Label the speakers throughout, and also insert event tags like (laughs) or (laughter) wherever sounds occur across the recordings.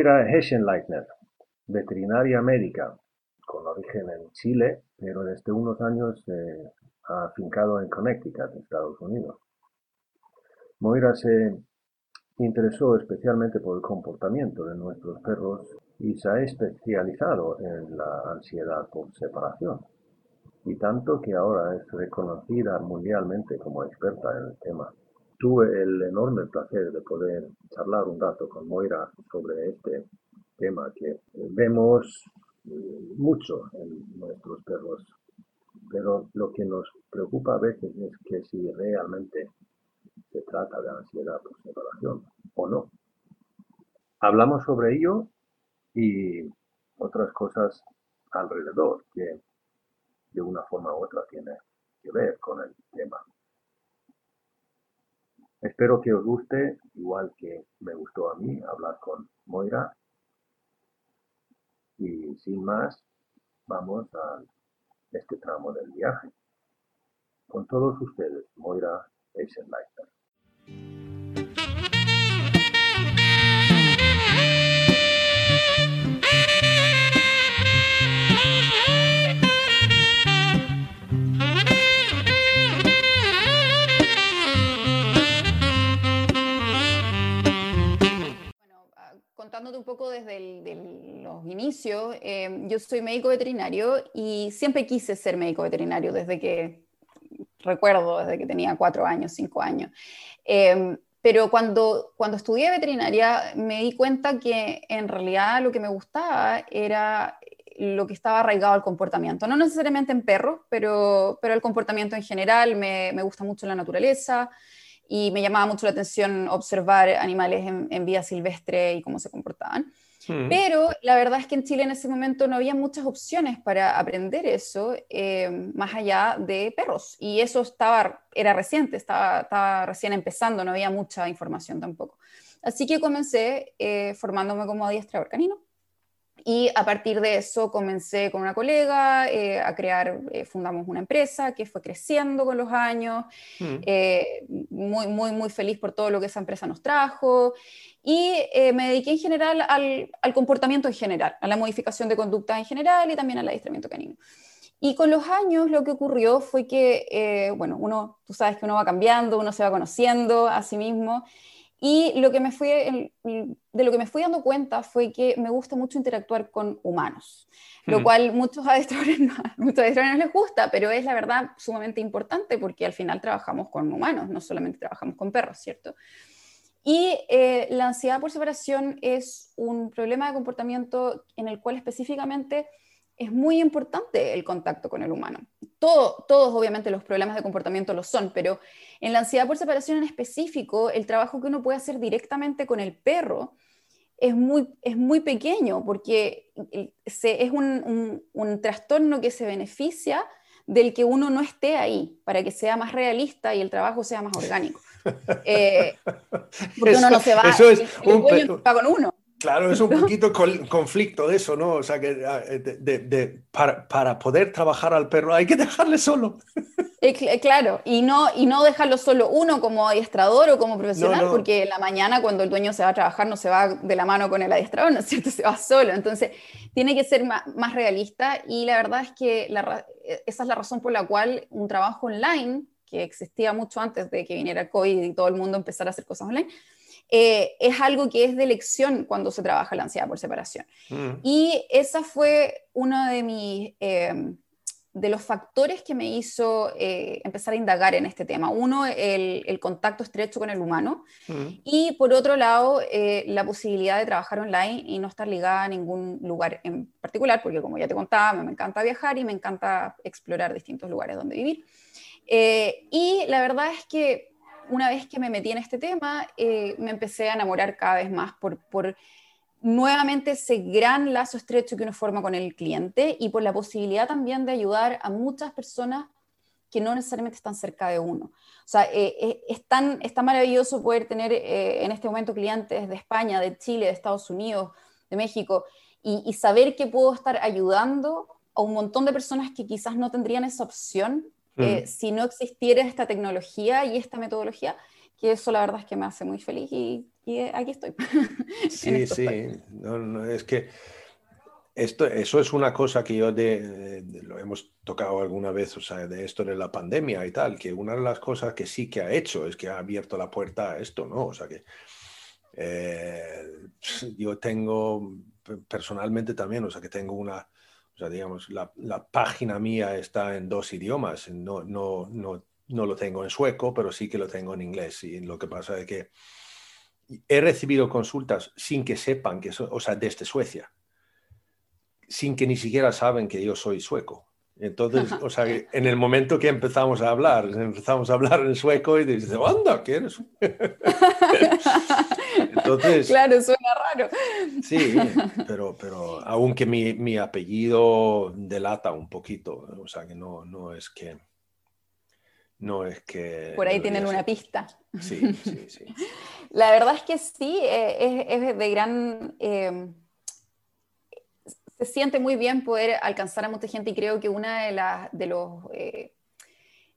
Speaker 1: Moira Heschenleitner, veterinaria médica, con origen en Chile, pero desde unos años eh, ha afincado en Connecticut, Estados Unidos. Moira se interesó especialmente por el comportamiento de nuestros perros y se ha especializado en la ansiedad por separación, y tanto que ahora es reconocida mundialmente como experta en el tema. Tuve el enorme placer de poder charlar un rato con Moira sobre este tema que vemos eh, mucho en nuestros perros, pero lo que nos preocupa a veces es que si realmente se trata de ansiedad por separación o no. Hablamos sobre ello y otras cosas alrededor que de una forma u otra tiene que ver con el tema. Espero que os guste, igual que me gustó a mí hablar con Moira. Y sin más, vamos a este tramo del viaje. Con todos ustedes, Moira Eisenleiter.
Speaker 2: Contándote un poco desde los inicios, eh, yo soy médico veterinario y siempre quise ser médico veterinario desde que recuerdo, desde que tenía cuatro años, cinco años. Eh, pero cuando, cuando estudié veterinaria me di cuenta que en realidad lo que me gustaba era lo que estaba arraigado al comportamiento, no necesariamente en perros, pero, pero el comportamiento en general, me, me gusta mucho la naturaleza, y me llamaba mucho la atención observar animales en, en vida silvestre y cómo se comportaban. Mm. Pero la verdad es que en Chile en ese momento no había muchas opciones para aprender eso, eh, más allá de perros. Y eso estaba, era reciente, estaba, estaba, recién empezando, no había mucha información tampoco. Así que comencé eh, formándome como adiestrador canino. Y a partir de eso comencé con una colega eh, a crear, eh, fundamos una empresa que fue creciendo con los años, mm. eh, muy, muy, muy feliz por todo lo que esa empresa nos trajo. Y me dediqué en general al, al, comportamiento en general, a la modificación de conducta en general y también al adiestramiento canino. Y con los años lo que ocurrió fue que, bueno, uno, tú sabes que uno va cambiando, uno se va conociendo a sí mismo. Y lo que me fui, de lo que me fui dando cuenta fue que me gusta mucho interactuar con humanos, lo cual muchos (laughs) adiestradores, no, muchos adiestradores no les gusta, pero es la verdad sumamente importante porque al final trabajamos con humanos, no solamente trabajamos con perros, ¿cierto? Y eh, la ansiedad por separación es un problema de comportamiento en el cual específicamente es muy importante el contacto con el humano. Todo, todos, obviamente, los problemas de comportamiento lo son, pero en la ansiedad por separación en específico, el trabajo que uno puede hacer directamente con el perro es muy, es muy pequeño, porque se, es un, un, trastorno que se beneficia del que uno no esté ahí, para que sea más realista y el trabajo sea más orgánico. (laughs) Eh, porque uno no se va,
Speaker 3: eso es un,
Speaker 2: va con uno.
Speaker 3: Claro, es un poquito conflicto de eso, ¿no? O sea, que ah, de, para, para, poder trabajar al perro hay que dejarle solo.
Speaker 2: Eh, claro, y no, y no dejarlo solo uno como adiestrador o como profesional, porque en la mañana cuando el dueño se va a trabajar no se va de la mano con el adiestrador, ¿no es cierto? (laughs) Se va solo. Entonces, tiene que ser más, más realista y la verdad es que la, esa es la razón por la cual un trabajo online, que existía mucho antes de que viniera el COVID y todo el mundo empezara a hacer cosas online, eh, es algo que es de elección cuando se trabaja la ansiedad por separación. Mm. Y esa fue uno de mis... Eh, de los factores que me hizo eh, empezar a indagar en este tema. Uno, el, contacto estrecho con el humano mm. y por otro lado, la posibilidad de trabajar online y no estar ligada a ningún lugar en particular, porque como ya te contaba, me, encanta viajar y me encanta explorar distintos lugares donde vivir. y la verdad es que una vez que me metí en este tema, eh, me empecé a enamorar cada vez más por, por nuevamente ese gran lazo estrecho que uno forma con el cliente y por la posibilidad también de ayudar a muchas personas que no necesariamente están cerca de uno. O sea, eh, eh, es, tan, maravilloso poder tener en este momento clientes de España, de Chile, de Estados Unidos, de México, y, saber que puedo estar ayudando a un montón de personas que quizás no tendrían esa opción mm. si no existiera esta tecnología y esta metodología, que eso la verdad es que me hace muy feliz y, aquí estoy. (laughs)
Speaker 1: Sí, sí, es que esto, eso es una cosa que yo de, lo hemos tocado alguna vez, o sea, de esto de la pandemia y tal, que una de las cosas que sí que ha hecho es que ha abierto la puerta a esto, ¿no? O sea, que eh, yo tengo personalmente también, o sea, que tengo una, o sea, digamos, la, la página mía está en dos idiomas, no, no, no, no lo tengo en sueco, pero sí que lo tengo en inglés. Y lo que pasa es que he recibido consultas sin que sepan que, o sea, desde Suecia sin que ni siquiera saben que yo soy sueco. Entonces, (laughs) o sea, en el momento que empezamos a hablar, empezamos a hablar en sueco y dices, anda, ¿qué eres? (laughs)
Speaker 2: Entonces, claro, suena raro.
Speaker 1: Sí, pero, pero aunque mi, mi, apellido delata un poquito, o sea, que no, no es que... No es que...
Speaker 2: Por ahí tienen una pista.
Speaker 1: Sí, sí, sí.
Speaker 2: La verdad es que sí, eh, es, es de gran... Eh, se siente muy bien poder alcanzar a mucha gente y creo que uno de, de los eh,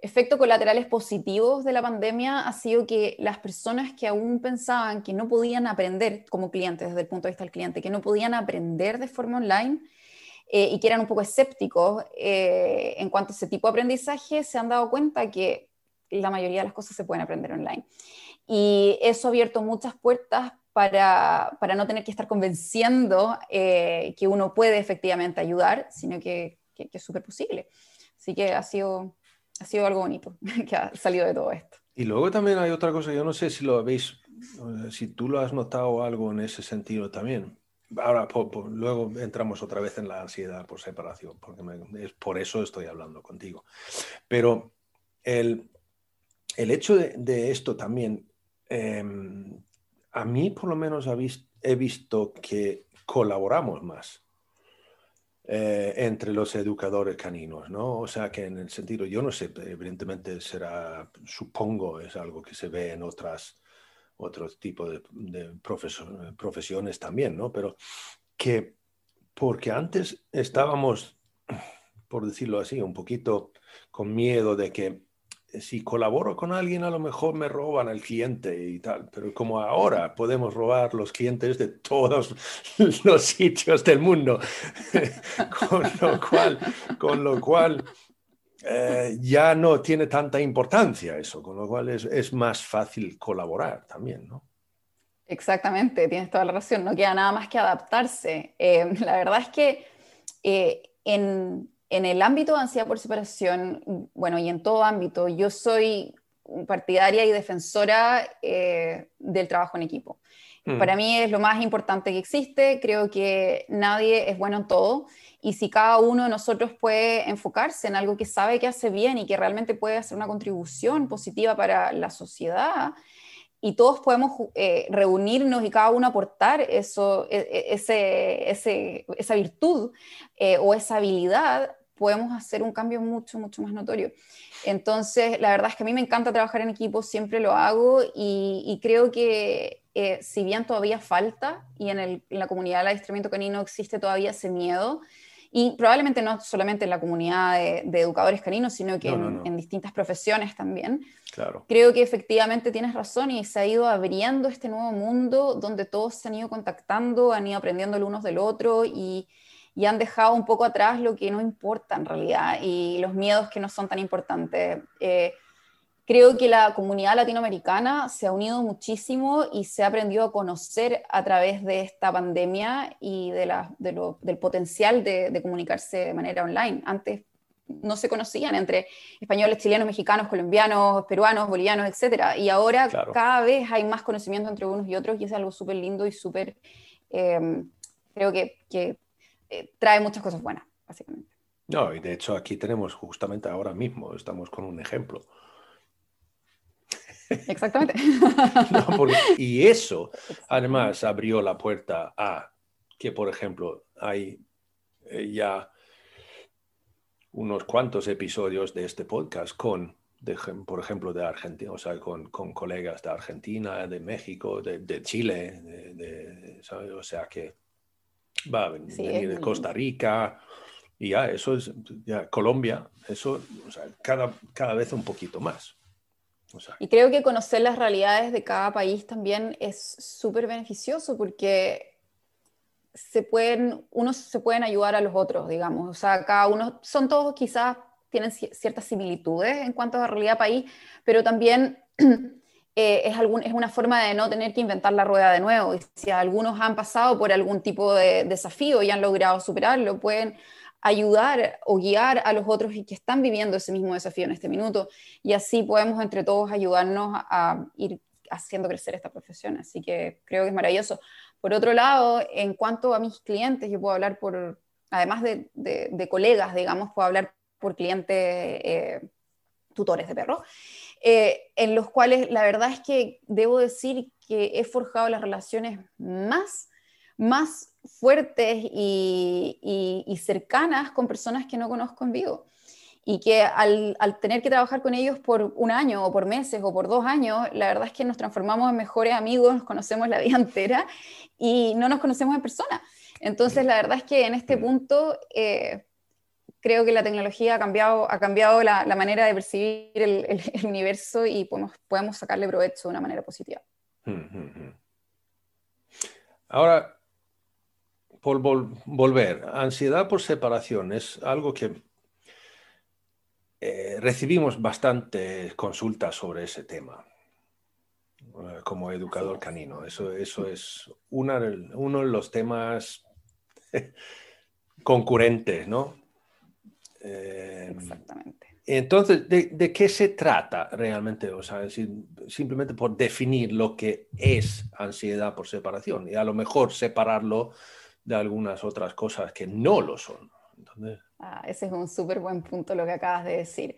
Speaker 2: efectos colaterales positivos de la pandemia ha sido que las personas que aún pensaban que no podían aprender como clientes, desde el punto de vista del cliente, que no podían aprender de forma online, eh, y que eran un poco escépticos eh, en cuanto a ese tipo de aprendizaje, se han dado cuenta que la mayoría de las cosas se pueden aprender online. Y eso ha abierto muchas puertas para, para no tener que estar convenciendo eh, que uno puede efectivamente ayudar, sino que, que, es súper posible. Así que ha sido, ha sido algo bonito (laughs) que ha salido de todo esto.
Speaker 1: Y luego también hay otra cosa, yo no sé si lo habéis, si tú lo has notado algo en ese sentido también. Ahora, luego entramos otra vez en la ansiedad por separación, porque es por eso estoy hablando contigo. Pero el, el hecho de, de esto también em, a mí por lo menos he visto que colaboramos más eh, entre los educadores caninos, ¿no? O sea que en el sentido, yo no sé, evidentemente será, supongo, es algo que se ve en otras, otros tipos de, profesiones también, ¿no? Pero que porque antes estábamos, por decirlo así, un poquito con miedo de que si colaboro con alguien, a lo mejor me roban al cliente y tal, pero como ahora podemos robar los clientes de todos (laughs) los sitios del mundo, (laughs) con lo cual, con lo cual eh, ya no tiene tanta importancia eso, con lo cual es, más fácil colaborar también, ¿no?
Speaker 2: Exactamente, tienes toda la razón, no queda nada más que adaptarse. Eh, la verdad es que eh, en, en el ámbito de ansiedad por separación, bueno, y en todo ámbito, yo soy partidaria y defensora eh, del trabajo en equipo. Mm. Para mí es lo más importante que existe, creo que nadie es bueno en todo y si cada uno de nosotros puede enfocarse en algo que sabe que hace bien y que realmente puede hacer una contribución positiva para la sociedad, y todos podemos eh, reunirnos y cada uno aportar eso, e, e, ese, ese, esa virtud eh, o esa habilidad, podemos hacer un cambio mucho, mucho más notorio. Entonces, la verdad es que a mí me encanta trabajar en equipo, siempre lo hago y, creo que eh, si bien todavía falta y en, la comunidad del adiestramiento canino existe todavía ese miedo, y probablemente no solamente en la comunidad de, educadores caninos, sino que en, distintas profesiones también.
Speaker 1: Claro.
Speaker 2: Creo que efectivamente tienes razón y se ha ido abriendo este nuevo mundo donde todos se han ido contactando, han ido aprendiendo el uno del otro y, y han dejado un poco atrás lo que no importa en realidad y los miedos que no son tan importantes. Eh, creo que la comunidad latinoamericana se ha unido muchísimo y se ha aprendido a conocer a través de esta pandemia y de la, del potencial de, comunicarse de manera online. Antes no se conocían entre españoles, chilenos, mexicanos, colombianos, peruanos, bolivianos, etc. Y ahora cada vez hay más conocimiento entre unos y otros y es algo súper lindo y súper, eh, creo que, que eh, trae muchas cosas buenas, básicamente.
Speaker 1: No, y de hecho aquí tenemos justamente ahora mismo, estamos con un ejemplo.
Speaker 2: Exactamente. (laughs)
Speaker 1: y eso además abrió la puerta a que, por ejemplo, hay eh, ya unos cuantos episodios de este podcast con, por ejemplo, de Argentina, o sea, con, colegas de Argentina, de México, de, Chile, de, o sea que va a venir de Costa Rica, y ya eso es, ya Colombia, eso, o sea, cada, cada vez un poquito más.
Speaker 2: Y creo que conocer las realidades de cada país también es súper beneficioso porque se pueden, unos se pueden ayudar a los otros, digamos. O sea, cada uno, son todos quizás, tienen ciertas similitudes en cuanto a realidad país, pero también (clears throat) eh, es, algún, es una forma de no tener que inventar la rueda de nuevo. Y si algunos han pasado por algún tipo de desafío y han logrado superarlo, pueden ayudar o guiar a los otros que están viviendo ese mismo desafío en este minuto. Y así podemos entre todos ayudarnos a ir haciendo crecer esta profesión. Así que creo que es maravilloso. Por otro lado, en cuanto a mis clientes, yo puedo hablar por, además de, colegas, digamos, puedo hablar por clientes eh, tutores de perro, eh, en los cuales la verdad es que debo decir que he forjado las relaciones más, más fuertes y, cercanas con personas que no conozco en vivo. Y que al, tener que trabajar con ellos por un año o por meses o por dos años, la verdad es que nos transformamos en mejores amigos, nos conocemos la vida (laughs) entera y no nos conocemos en persona. Entonces, la verdad es que en este punto eh, creo que la tecnología ha cambiado, ha cambiado la, manera de percibir el, universo y podemos, podemos sacarle provecho de una manera positiva. Hmm, hmm, hmm.
Speaker 1: Ahora, por volver, ansiedad por separación es algo que eh, recibimos bastantes consultas sobre ese tema eh, como educador canino. Eso, eso es uno de los temas (laughs) concurrentes, ¿no?
Speaker 2: Eh, Exactamente.
Speaker 1: Entonces, ¿de, qué se trata realmente? O sea, simplemente por definir lo que es ansiedad por separación y a lo mejor separarlo de algunas otras cosas que no lo son.
Speaker 2: Ah, ese es un súper buen punto lo que acabas de decir.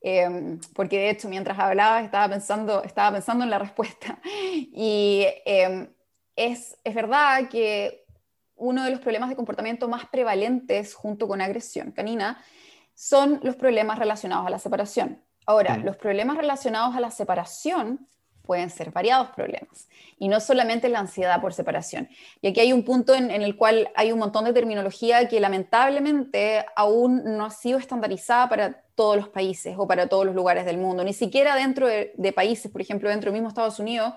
Speaker 2: Em, porque de hecho, mientras hablabas, estaba pensando, estaba pensando en la respuesta. (laughs) Y em, es, es verdad que uno de los problemas de comportamiento más prevalentes junto con agresión canina son los problemas relacionados a la separación. Ahora, mm. los problemas relacionados a la separación pueden ser variados problemas y no solamente la ansiedad por separación. Y aquí hay un punto en, el cual hay un montón de terminología que lamentablemente aún no ha sido estandarizada para todos los países o para todos los lugares del mundo, ni siquiera dentro de, países, por ejemplo, dentro del mismo Estados Unidos,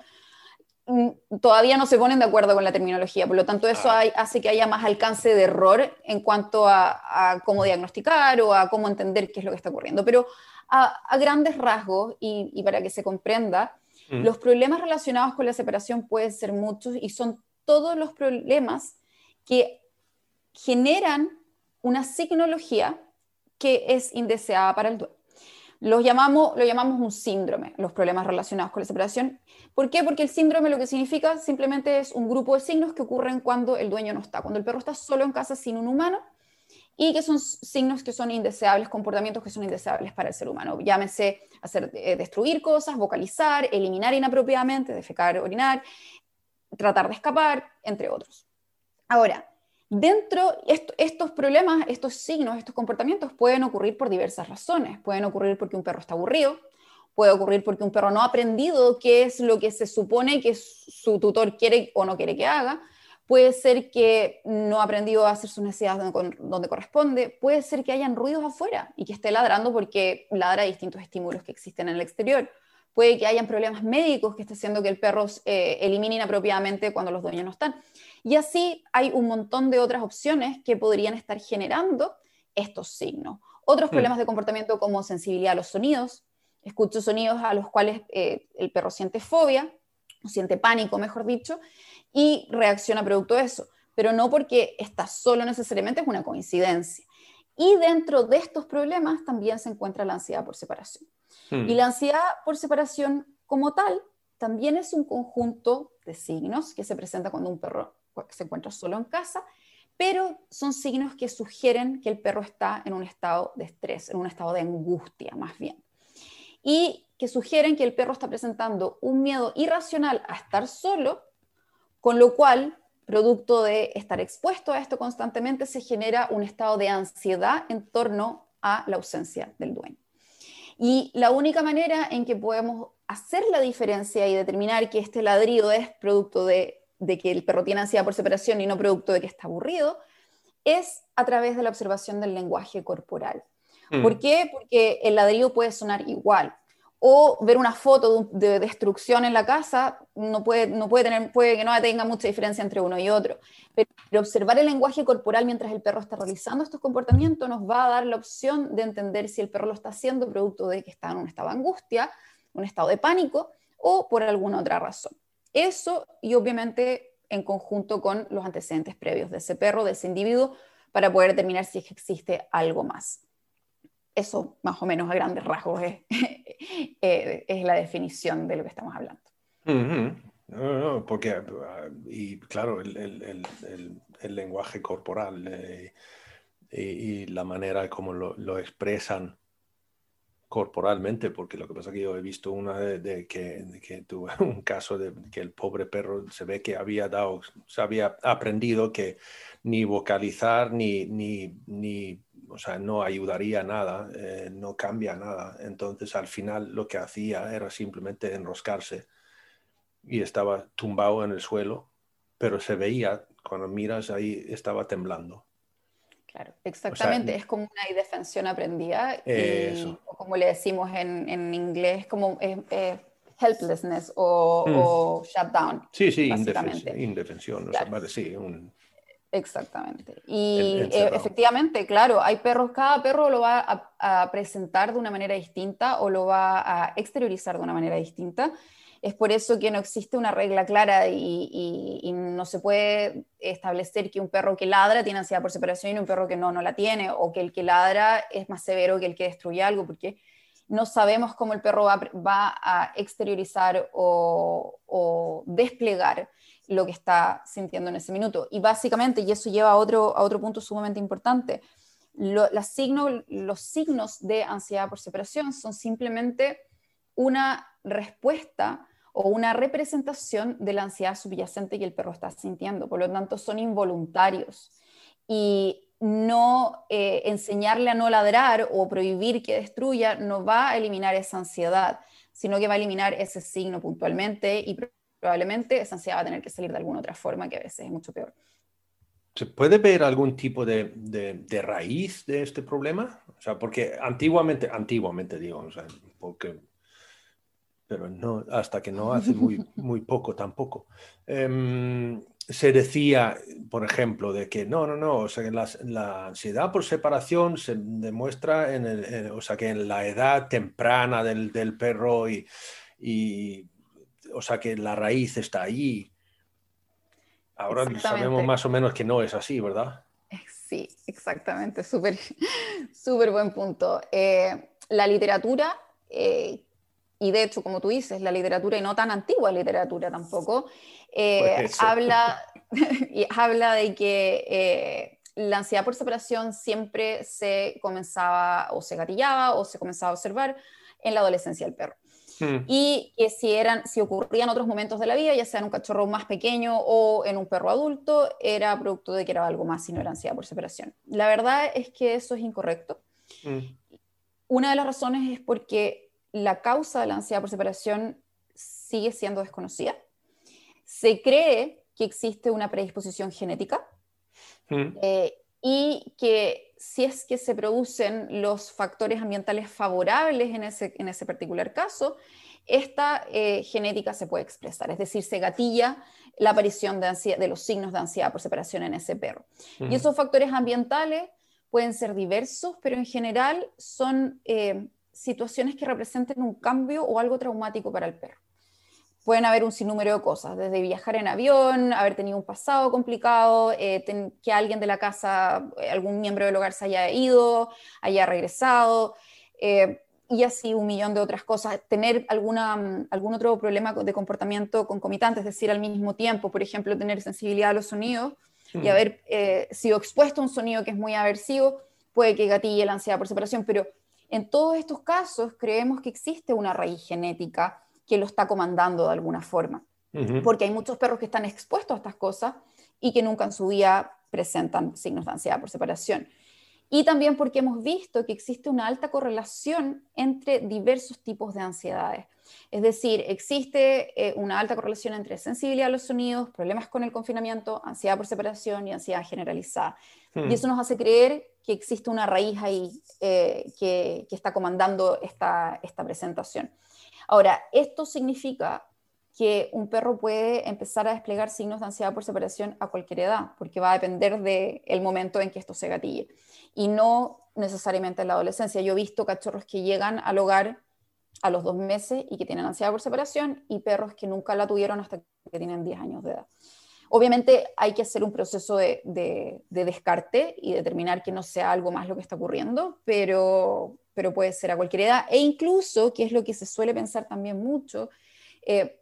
Speaker 2: todavía no se ponen de acuerdo con la terminología, por lo tanto eso ah. hace que haya más alcance de error en cuanto a, cómo diagnosticar o a cómo entender qué es lo que está ocurriendo. Pero a, grandes rasgos y para que se comprenda, Mm. Los problemas relacionados con la separación pueden ser muchos y son todos los problemas que generan una signología que es indeseada para el dueño. Los llamamos, lo llamamos un síndrome, los problemas relacionados con la separación. ¿Por qué? Porque el síndrome lo que significa simplemente es un grupo de signos que ocurren cuando el dueño no está, cuando el perro está solo en casa sin un humano y que son signos que son indeseables, comportamientos que son indeseables para el ser humano. Llámese hacer, eh, destruir cosas, vocalizar, eliminar inapropiadamente, defecar, orinar, tratar de escapar, entre otros. Ahora, dentro de estos problemas, estos signos, estos comportamientos pueden ocurrir por diversas razones. Pueden ocurrir porque un perro está aburrido, puede ocurrir porque un perro no ha aprendido qué es lo que se supone que su tutor quiere o no quiere que haga, puede ser que no ha aprendido a hacer sus necesidades donde, corresponde, puede ser que hayan ruidos afuera y que esté ladrando porque ladra distintos estímulos que existen en el exterior. Puede que hayan problemas médicos que esté haciendo que el perro eh, elimine inapropiadamente cuando los dueños no están. Y así hay un montón de otras opciones que podrían estar generando estos signos. Otros mm. problemas de comportamiento como sensibilidad a los sonidos. Escucho sonidos a los cuales eh, el perro siente fobia, o siente pánico, mejor dicho, y reacciona producto de eso, pero no porque está solo necesariamente, es una coincidencia. Y dentro de estos problemas también se encuentra la ansiedad por separación. Hmm. Y la ansiedad por separación como tal también es un conjunto de signos que se presenta cuando un perro se encuentra solo en casa, pero son signos que sugieren que el perro está en un estado de estrés, en un estado de angustia más bien. Y que sugieren que el perro está presentando un miedo irracional a estar solo, con lo cual, producto de estar expuesto a esto constantemente, se genera un estado de ansiedad en torno a la ausencia del dueño. Y la única manera en que podemos hacer la diferencia y determinar que este ladrido es producto de, que el perro tiene ansiedad por separación y no producto de que está aburrido, es a través de la observación del lenguaje corporal. Mm. ¿Por qué? Porque el ladrido puede sonar igual. O ver una foto de, destrucción en la casa no puede, no puede, tener, puede que no tenga mucha diferencia entre uno y otro. Pero, observar el lenguaje corporal mientras el perro está realizando estos comportamientos nos va a dar la opción de entender si el perro lo está haciendo producto de que está en un estado de angustia, un estado de pánico o por alguna otra razón. Eso y obviamente en conjunto con los antecedentes previos de ese perro, de ese individuo, para poder determinar si existe algo más. Eso, más o menos a grandes rasgos, es, (laughs) eh, la definición de lo que estamos hablando.
Speaker 1: no, porque, ah, y claro, el, el, lenguaje corporal eh, y, la manera como lo, lo, expresan corporalmente, porque lo que pasa es que yo he visto una de, que, que, tuve (laughs) un caso de que el pobre perro se ve que había dado, se había aprendido que ni vocalizar ni, ni, ni o sea, no ayudaría nada, eh, no cambia nada. Entonces al final lo que hacía era simplemente enroscarse y estaba tumbado en el suelo, pero se veía, cuando miras ahí, estaba temblando.
Speaker 2: Claro, exactamente, es como una indefensión aprendida, o como le decimos en, en inglés, como helplessness o, mm. o, shutdown.
Speaker 1: Sí, sí, indefensión, sí, un,
Speaker 2: Exactamente. Y eh, efectivamente, claro, hay perros, cada perro lo va a, presentar de una manera distinta o lo va a exteriorizar de una manera distinta. Es por eso que no existe una regla clara y, no se puede establecer que un perro que ladra tiene ansiedad por separación y un perro que no, no la tiene, o que el que ladra es más severo que el que destruye algo, porque no sabemos cómo el perro va, a exteriorizar o, o desplegar lo que está sintiendo en ese minuto. Y básicamente, y eso lleva a otro, a otro punto sumamente importante, los signos de ansiedad por separación son simplemente una respuesta o una representación de la ansiedad subyacente que el perro está sintiendo. Por lo tanto, son involuntarios. Y no eh, enseñarle a no ladrar o prohibir que destruya no va a eliminar esa ansiedad, sino que va a eliminar ese signo puntualmente y probablemente esa ansiedad va a tener que salir de alguna otra forma que a veces es mucho peor.
Speaker 1: ¿Se puede ver algún tipo de, de, raíz de este problema? O sea, porque antiguamente, antiguamente digo, o sea, porque, pero no, hasta que no hace muy, (laughs) muy poco tampoco. Em, se decía, por ejemplo, de que no, no, no, o sea, que la, la ansiedad por separación se demuestra en, el, o sea, que en la edad temprana del, del perro y, y o sea que la raíz está allí. Ahora sabemos más o menos que no es así, ¿verdad?
Speaker 2: Sí, exactamente, súper (laughs) súper buen punto. Eh, la literatura, eh, y de hecho, como tú dices, la literatura, y no tan antigua literatura tampoco, eh, habla, (laughs) (laughs) y habla de que la ansiedad por separación siempre se comenzaba o se gatillaba o se comenzaba a observar en la adolescencia del perro. Hmm. Y que si, eran, si ocurrían otros momentos de la vida, ya sea en un cachorro más pequeño o en un perro adulto, era producto de que era algo más y no era ansiedad por separación. La verdad es que eso es incorrecto. Hmm. Una de las razones es porque la causa de la ansiedad por separación sigue siendo desconocida. Se cree que existe una predisposición genética hmm. eh, y que si es que se producen los factores ambientales favorables en ese, en ese particular caso, esta eh, genética se puede expresar, es decir, se gatilla la aparición de, de los signos de ansiedad por separación en ese perro. Y esos factores ambientales pueden ser diversos, pero en general son eh, situaciones que representen un cambio o algo traumático para el perro pueden haber un sinnúmero de cosas, desde viajar en avión, haber tenido un pasado complicado, eh, que alguien de la casa, eh, algún miembro del hogar se haya ido, haya regresado, eh, y así un millón de otras cosas. Tener alguna, mm, algún otro problema de comportamiento concomitante, es decir, al mismo tiempo, por ejemplo, tener sensibilidad a los sonidos y mm. haber sido expuesto a un sonido que es muy aversivo, puede que gatille la ansiedad por separación, pero En todos estos casos creemos que existe una raíz genética que lo está comandando de alguna forma, porque hay muchos perros que están expuestos a estas cosas y que nunca en su vida presentan signos de ansiedad por separación. Y también porque hemos visto que existe una alta correlación entre diversos tipos de ansiedades. Es decir, existe eh, una alta correlación entre sensibilidad a los sonidos, problemas con el confinamiento, ansiedad por separación y ansiedad generalizada. Y hmm. eso nos hace creer que existe una raíz ahí eh, que, está comandando esta, esta presentación. Ahora, esto significa que un perro puede empezar a desplegar signos de ansiedad por separación a cualquier edad, porque va a depender del momento en que esto se gatille. Y no necesariamente en la adolescencia. Yo he visto cachorros que llegan al hogar a los dos meses y que tienen ansiedad por separación y perros que nunca la tuvieron hasta que tienen 10 años de edad. Obviamente hay que hacer un proceso de, descarte y determinar que no sea algo más lo que está ocurriendo, pero, pero puede ser a cualquier edad. E incluso, que es lo que se suele pensar también mucho, eh,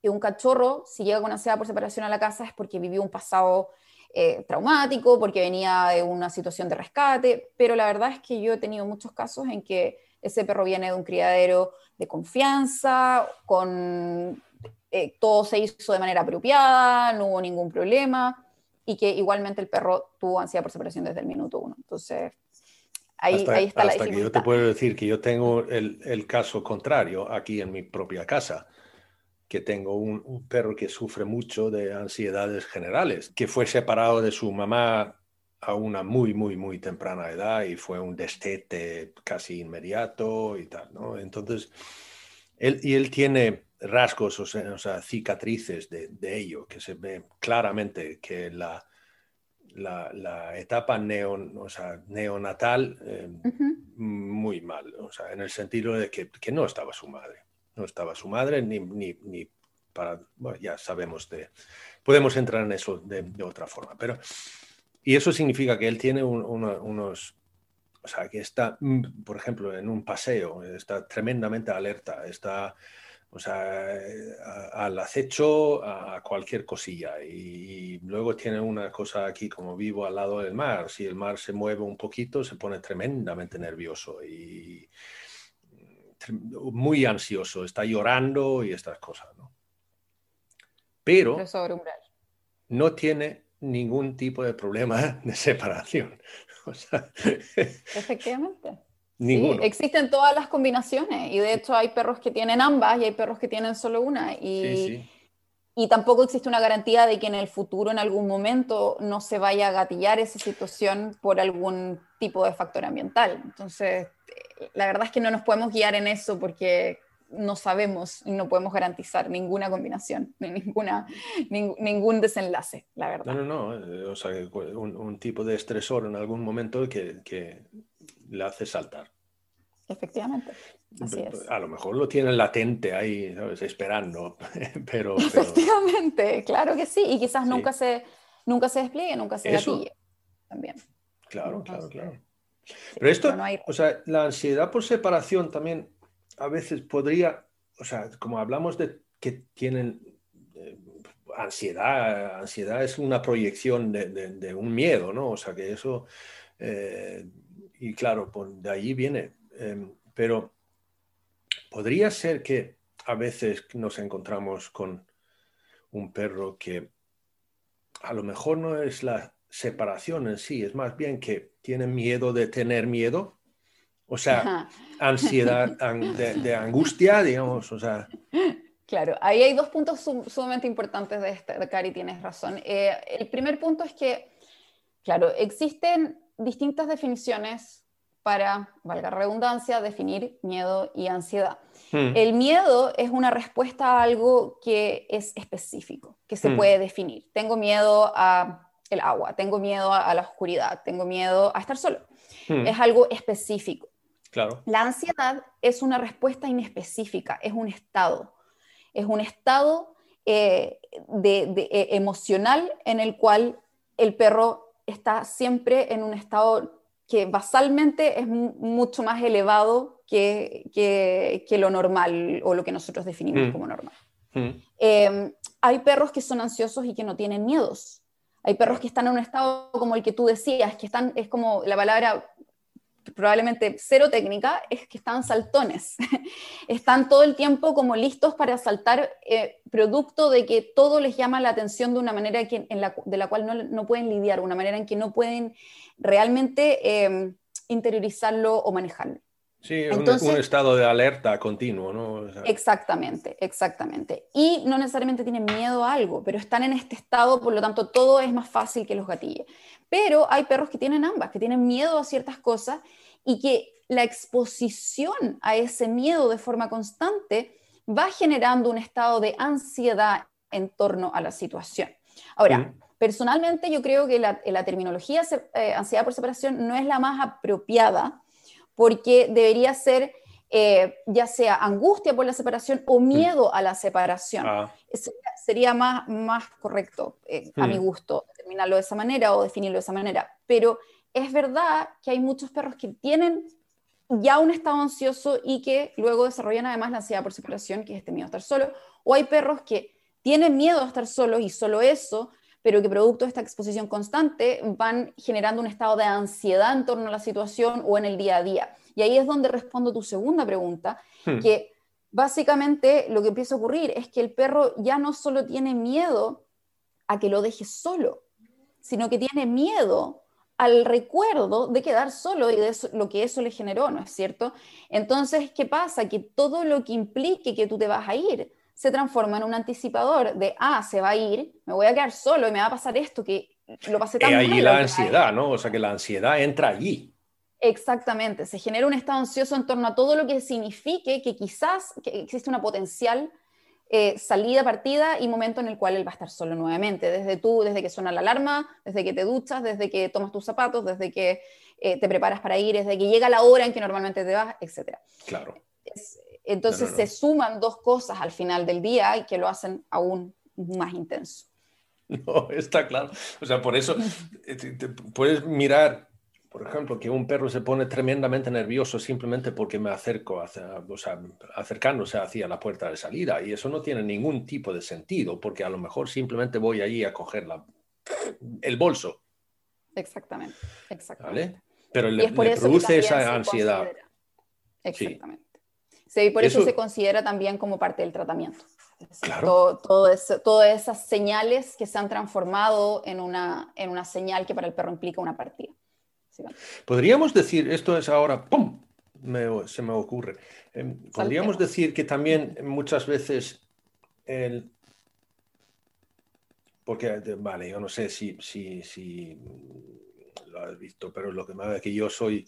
Speaker 2: que un cachorro, si llega con ansiedad por separación a la casa, es porque vivió un pasado eh, traumático, porque venía de una situación de rescate, pero la verdad es que yo he tenido muchos casos en que ese perro viene de un criadero de confianza, con eh, todo se hizo de manera apropiada, no hubo ningún problema y que igualmente el perro tuvo ansiedad por separación desde el minuto uno. Entonces, ahí,
Speaker 1: hasta,
Speaker 2: ahí está
Speaker 1: la Hasta que yo te puedo decir que yo tengo el, el, caso contrario aquí en mi propia casa, que tengo un, un perro que sufre mucho de ansiedades generales, que fue separado de su mamá a una muy, muy, muy temprana edad y fue un destete casi inmediato y tal, ¿no? Entonces, él, y él tiene rasgos, o sea, cicatrices de, de, ello, que se ve claramente que la, la, la etapa neon, o sea, neonatal, eh, muy mal, o sea, en el sentido de que, que, no estaba su madre, no estaba su madre ni, ni, ni para, bueno, ya sabemos de, podemos entrar en eso de, de otra forma, pero y eso significa que él tiene unos, o sea, que está, mm, por ejemplo, en un paseo, está tremendamente alerta, está, o sea, al acecho a cualquier cosilla. Y, luego tiene una cosa aquí, como vivo al lado del mar, si el mar se mueve un poquito, se pone tremendamente nervioso y muy ansioso, está llorando y estas cosas, ¿no? Pero no tiene ningún tipo de problema (laughs) de separación.
Speaker 2: Efectivamente. Ninguno. existen todas las combinaciones y de hecho hay perros que tienen ambas y hay perros que tienen solo una y, y tampoco existe una garantía de que en el futuro en algún momento no se vaya a gatillar esa situación por algún tipo de factor ambiental. Entonces, la verdad es que no nos podemos guiar en eso porque no sabemos y no podemos garantizar ninguna combinación, (laughs) ni ninguna, ningún desenlace, la verdad.
Speaker 1: No, no, no. Eh, o sea, un, tipo de estresor en algún momento que, que le hace saltar.
Speaker 2: Efectivamente. Así es.
Speaker 1: A lo mejor lo tienen latente ahí, ¿sabes? esperando, (laughs) pero,
Speaker 2: Efectivamente, claro que sí. Y quizás nunca, se, nunca se despliegue, nunca se gatille también.
Speaker 1: Claro, claro, claro. Pero esto, o sea, la ansiedad por separación también a veces podría, o sea, como hablamos de que tienen eh, ansiedad, ansiedad es una proyección de, un miedo, ¿no? O sea, que eso, eh, y claro, de allí viene, em, pero podría ser que a veces nos encontramos con un perro que a lo mejor no es la separación en sí, es más bien que tiene miedo de tener miedo o sea, ansiedad, (laughs) de, angustia, digamos, o sea.
Speaker 2: Claro, ahí hay dos puntos sumamente importantes de este, Cari, tienes razón. Eh, el primer punto es que, claro, existen distintas definiciones para, valga redundancia, definir miedo y ansiedad. Hmm. El miedo es una respuesta a algo que es específico, que se hmm. puede definir. Tengo miedo a el agua, tengo miedo a, la oscuridad, tengo miedo a estar solo. Hmm. Es algo específico. La ansiedad es una respuesta inespecífica, es un estado, es un estado eh, de, eh, emocional en el cual el perro está siempre en un estado que basalmente es mucho más elevado que, que, lo normal o lo que nosotros definimos mm. como normal. Mm. Em, hay perros que son ansiosos y que no tienen miedos. Hay perros que están en un estado como el que tú decías, que están, es como la palabra probablemente cero técnica, es que están saltones. (laughs) están todo el tiempo como listos para saltar, eh, producto de que todo les llama la atención de una manera que, en la, de la cual no, no, pueden lidiar, una manera en que no pueden realmente em, interiorizarlo o manejarlo.
Speaker 1: Sí, Entonces, un, estado de alerta continuo, ¿no?
Speaker 2: exactamente, exactamente. Y no necesariamente tienen miedo a algo, pero están en este estado, por lo tanto todo es más fácil que los gatille. Pero hay perros que tienen ambas, que tienen miedo a ciertas cosas y que la exposición a ese miedo de forma constante va generando un estado de ansiedad en torno a la situación. Ahora, personalmente yo creo que la, terminología eh, ansiedad por separación no es la más apropiada porque debería ser eh, ya sea angustia por la separación o miedo a la separación. Ah. Sería, más, más correcto, eh, a mi gusto, determinarlo de esa manera o definirlo de esa manera. Pero es verdad que hay muchos perros que tienen ya un estado ansioso y que luego desarrollan además la ansiedad por separación, que es este miedo a estar solo. O hay perros que tienen miedo a estar solos y solo eso pero que producto de esta exposición constante van generando un estado de ansiedad en torno a la situación o en el día a día. Y ahí es donde respondo tu segunda pregunta, hmm. que básicamente lo que empieza a ocurrir es que el perro ya no solo tiene miedo a que lo dejes solo, sino que tiene miedo al recuerdo de quedar solo y de lo que eso le generó, ¿no es cierto? Entonces, ¿qué pasa? Que todo lo que implique que tú te vas a ir, se transforma en un anticipador de, ah, se va a ir, me voy a quedar solo y me va a pasar esto que lo pasé tan
Speaker 1: Y ahí la ansiedad, ¿no? O sea, que la ansiedad entra allí.
Speaker 2: Exactamente, se genera un estado ansioso en torno a todo lo que signifique que quizás que existe una potencial eh, salida, partida y momento en el cual él va a estar solo nuevamente, desde tú, desde que suena la alarma, desde que te duchas, desde que tomas tus zapatos, desde que eh, te preparas para ir, desde que llega la hora en que normalmente te vas, etc.
Speaker 1: Claro.
Speaker 2: Entonces se suman dos cosas al final del día y que lo hacen aún más intenso. (laughs)
Speaker 1: No, está claro. O sea, por eso eh, puedes mirar, por ejemplo, que un perro se pone tremendamente nervioso simplemente porque me acerco, hacia, o sea, acercándose hacia la puerta de salida. Y eso no tiene ningún tipo de sentido, porque a lo mejor simplemente voy allí a coger la, el bolso.
Speaker 2: Exactamente, exactamente.
Speaker 1: Pero le, produce esa ansiedad.
Speaker 2: Exactamente. Sí, por eso, se considera también como parte del tratamiento. Claro. Todo, todas esas señales que se han transformado en una, en una señal que para el perro implica una partida.
Speaker 1: Podríamos decir, esto es ahora, ¡pum! se me ocurre. Em, podríamos decir que también muchas veces el... Porque, vale, yo no sé si, si, si lo has visto, pero lo que me que yo soy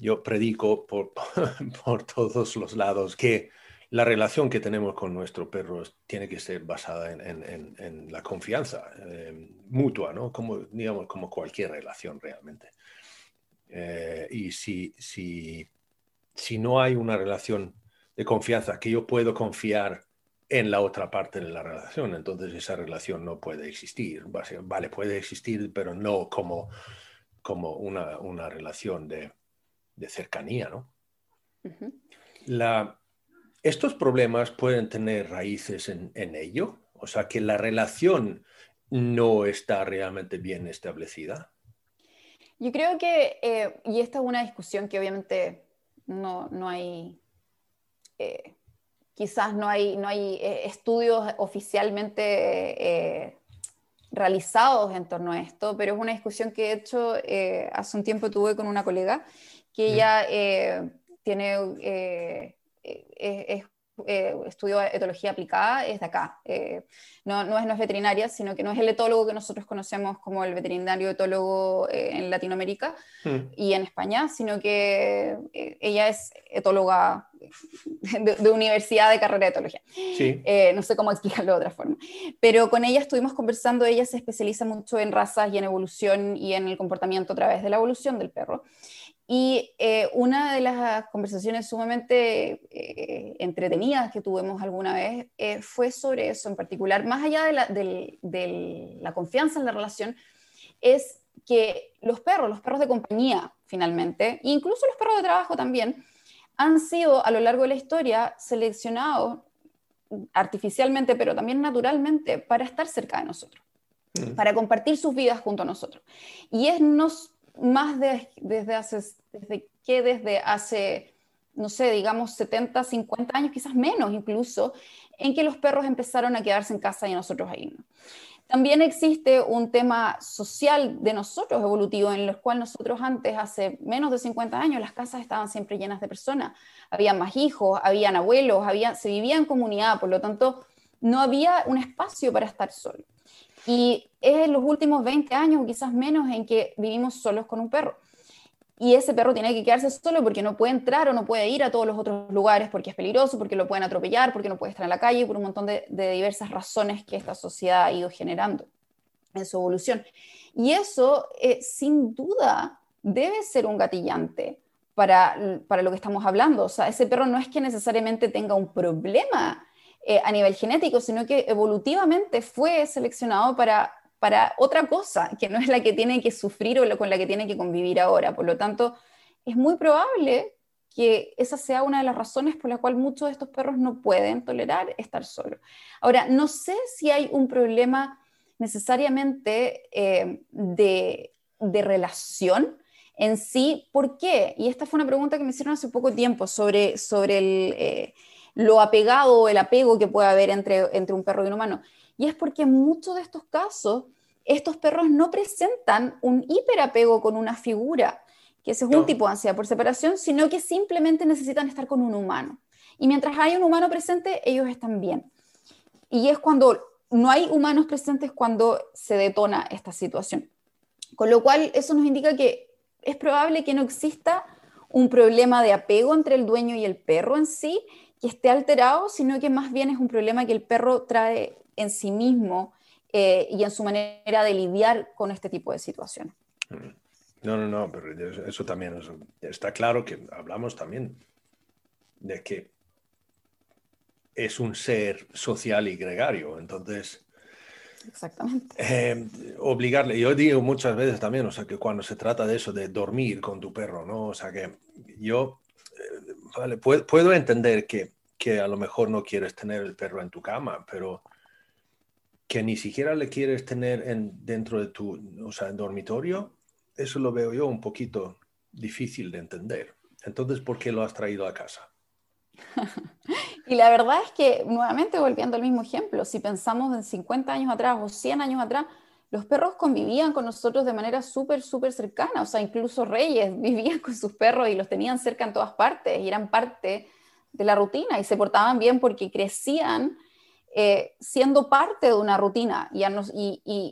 Speaker 1: yo predico por, (laughs) por, todos los lados que la relación que tenemos con nuestro perro tiene que ser basada en, en, la confianza eh, mutua, ¿no? Como, digamos, como cualquier relación realmente. Eh, y si, si, si no hay una relación de confianza que yo puedo confiar en la otra parte de la relación, entonces esa relación no puede existir. Vale, puede existir, pero no como, como una, una relación de, de cercanía, ¿no? La, ¿Estos problemas pueden tener raíces en, ello? O sea, que la relación no está realmente bien establecida.
Speaker 2: Yo creo que, eh, y esta es una discusión que obviamente no, hay, eh, quizás no hay, no hay eh, estudios oficialmente realizados en torno a esto, pero es una discusión que he hecho hace un tiempo tuve con una colega que ella tiene, eh, eh, estudió etología aplicada, es de acá. No, no, es, no es veterinaria, sino que no es el etólogo que nosotros conocemos como el veterinario etólogo en Latinoamérica mm. y en España, sino que ella es etóloga de, universidad de carrera de etología. Sí. no sé cómo explicarlo de otra forma. Pero con ella estuvimos conversando, ella se especializa mucho en razas y en evolución y en el comportamiento a través de la evolución del perro. Y eh, una de las conversaciones sumamente eh, entretenidas que tuvimos alguna vez eh, fue sobre eso en particular, más allá de la, de la, confianza en la relación, es que los perros, los perros de compañía finalmente, incluso los perros de trabajo también, han sido a lo largo de la historia seleccionados artificialmente, pero también naturalmente, para estar cerca de nosotros, mm. para compartir sus vidas junto a nosotros. Y es nos más desde hace, desde que desde hace, no sé, digamos 70, 50 años, quizás menos incluso, en que los perros empezaron a quedarse en casa y nosotros ahí. También existe un tema social de nosotros evolutivo en el cual nosotros antes, hace menos de 50 años, las casas estaban siempre llenas de personas. Había más hijos, habían abuelos, había, se vivía en comunidad, por lo tanto, no había un espacio para estar solo. Y es en los últimos 20 años quizás menos en que vivimos solos con un perro y ese perro tiene que quedarse solo porque no puede entrar o no puede ir a todos los otros lugares porque es peligroso, porque lo pueden atropellar, porque no puede estar en la calle, por un montón de, diversas razones que esta sociedad ha ido generando en su evolución. Y eso, eh, sin duda, debe ser un gatillante para, para, lo que estamos hablando. O sea, ese perro no es que necesariamente tenga un problema eh, a nivel genético, sino que evolutivamente fue seleccionado para para otra cosa, que no es la que tiene que sufrir o con la que tiene que convivir ahora. Por lo tanto, es muy probable que esa sea una de las razones por la cual muchos de estos perros no pueden tolerar estar solos. Ahora, no sé si hay un problema necesariamente eh, de, relación en sí. ¿Por qué? Y esta fue una pregunta que me hicieron hace poco tiempo sobre, sobre el, eh, lo apegado o el apego que puede haber entre, entre un perro y un humano. Y es porque en muchos de estos casos, estos perros no presentan un hiperapego con una figura, que ese es un tipo de ansiedad por separación, sino que simplemente necesitan estar con un humano. Y mientras hay un humano presente, ellos están bien. Y es cuando no hay humanos presentes cuando se detona esta situación. Con lo cual, eso nos indica que es probable que no exista un problema de apego entre el dueño y el perro en sí, que esté alterado, sino que más bien es un problema que el perro trae en sí mismo eh, y en su manera de lidiar con este tipo de situaciones.
Speaker 1: Mm. No, no, no, pero eso también está claro que hablamos también de que es un ser social y gregario, entonces...
Speaker 2: Exactamente.
Speaker 1: Eh, obligarle, yo digo muchas veces también, o sea, que cuando se trata de eso, de dormir con tu perro, ¿no? O sea, que yo, eh, puedo entender que, que, a lo mejor no quieres tener el perro en tu cama, pero que ni siquiera le quieres tener en, dentro de tu, o sea, en dormitorio, eso lo veo yo un poquito difícil de entender. Entonces, ¿por qué lo has traído a casa? (laughs)
Speaker 2: y la verdad es que, nuevamente volviendo al mismo ejemplo, si pensamos en 50 años atrás o 100 años atrás, los perros convivían con nosotros de manera súper, súper cercana. O sea, incluso reyes (laughs) vivían con sus perros y los tenían cerca en todas partes y eran parte de la rutina y se portaban bien porque crecían eh, siendo parte de una rutina y,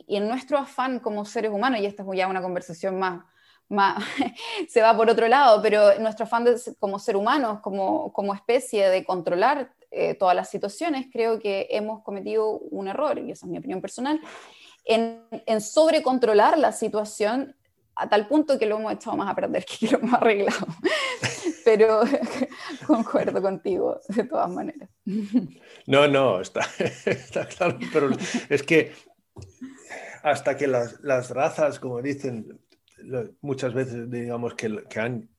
Speaker 2: en nuestro afán como seres humanos, y esta es ya una conversación más, más (laughs) se va por otro lado, pero nuestro afán como ser humanos, como, como especie de controlar eh, todas las situaciones, creo que hemos cometido un error, y esa es mi opinión personal, en, en sobrecontrolar la situación a tal punto que lo hemos echado más a perder que lo hemos arreglado. (laughs) Pero (laughs) concuerdo contigo, de todas maneras.
Speaker 1: No, no, está, (laughs) está claro, pero es que hasta que las, las razas, como dicen, muchas veces digamos que, que han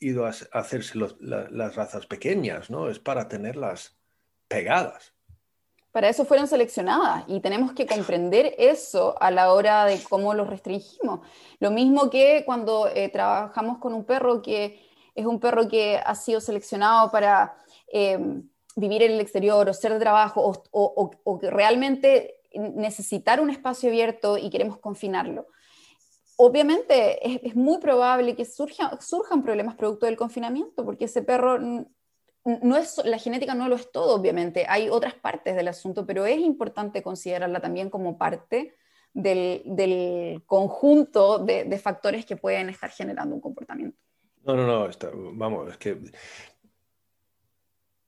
Speaker 1: ido a hacerse las razas pequeñas, ¿no? Es para tenerlas pegadas.
Speaker 2: Para eso fueron seleccionadas y tenemos que comprender eso a la hora de cómo los restringimos. Lo mismo que cuando eh, trabajamos con un perro que es un perro que ha sido seleccionado para em, vivir en el exterior o ser de trabajo o, que realmente necesitar un espacio abierto y queremos confinarlo. Obviamente es, muy probable que surjan problemas producto del confinamiento, porque ese perro no es, la genética no lo es todo, obviamente, hay otras partes del asunto, pero es importante considerarla también como parte del, conjunto de, factores que pueden estar generando un comportamiento.
Speaker 1: No, no, no, vamos, es que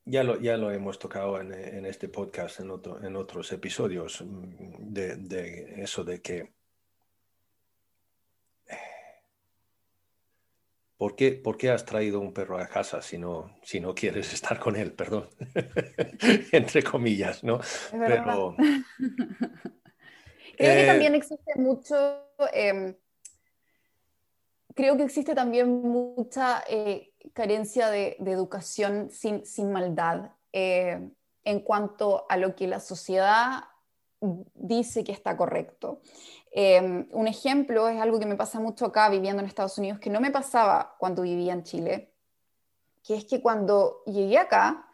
Speaker 1: ya lo, ya lo hemos tocado en, este podcast, en, en otros episodios, de, de eso de que ¿Por qué, has traído un perro a casa si no, si no quieres (laughs) estar con él? Perdón. (laughs) Entre comillas, ¿no?
Speaker 2: Pero... (laughs) creo que también eh, existe mucho, em, creo que existe también mucha eh, carencia de, educación sin, sin maldad eh, en cuanto a lo que la sociedad dice que está correcto. Em, un ejemplo es algo que me pasa mucho acá viviendo en Estados Unidos, que no me pasaba cuando vivía en Chile, que es que cuando llegué acá,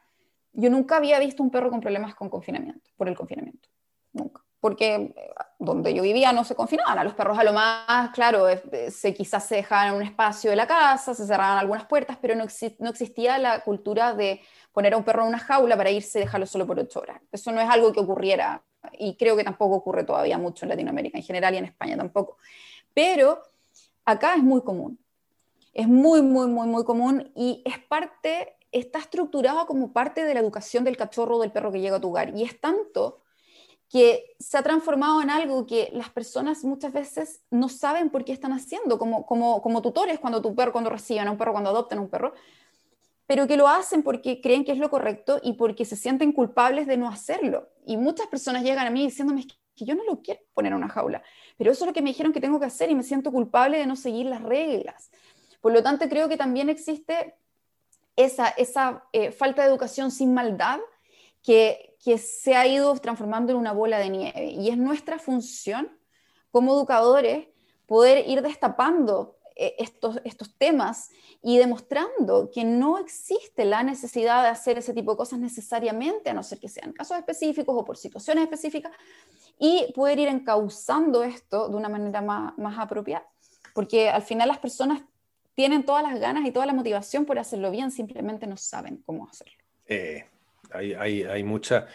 Speaker 2: yo nunca había visto un perro con problemas con confinamiento, por el confinamiento, nunca. Porque eh, donde yo vivía no se confinaban a los perros, a lo más, claro, se, quizás se dejaban en un espacio de la casa, se cerraban algunas puertas, pero no, no existía la cultura de poner a un perro en una jaula para irse y dejarlo solo por ocho horas. Eso no es algo que ocurriera y creo que tampoco ocurre todavía mucho en Latinoamérica en general y en España tampoco. Pero acá es muy común. Es muy, muy, muy, muy común y es parte, está estructurado como parte de la educación del cachorro o del perro que llega a tu hogar. Y es tanto que se ha transformado en algo que las personas muchas veces no saben por qué están haciendo, como, como, como tutores cuando tu perro, cuando reciben a un perro, cuando adoptan a un perro, pero que lo hacen porque creen que es lo correcto y porque se sienten culpables de no hacerlo. Y muchas personas llegan a mí diciéndome que yo no lo quiero poner en una jaula, pero eso es lo que me dijeron que tengo que hacer y me siento culpable de no seguir las reglas. Por lo tanto, creo que también existe esa, esa eh, falta de educación sin maldad que, que se ha ido transformando en una bola de nieve. Y es nuestra función como educadores poder ir destapando estos, estos temas y demostrando que no existe la necesidad de hacer ese tipo de cosas necesariamente, a no ser que sean casos específicos o por situaciones específicas, y poder ir encauzando esto de una manera más, más apropiada. Porque al final las personas tienen todas las ganas y toda la motivación por hacerlo bien, simplemente no saben cómo hacerlo.
Speaker 1: Eh, hay, hay, hay, mucha...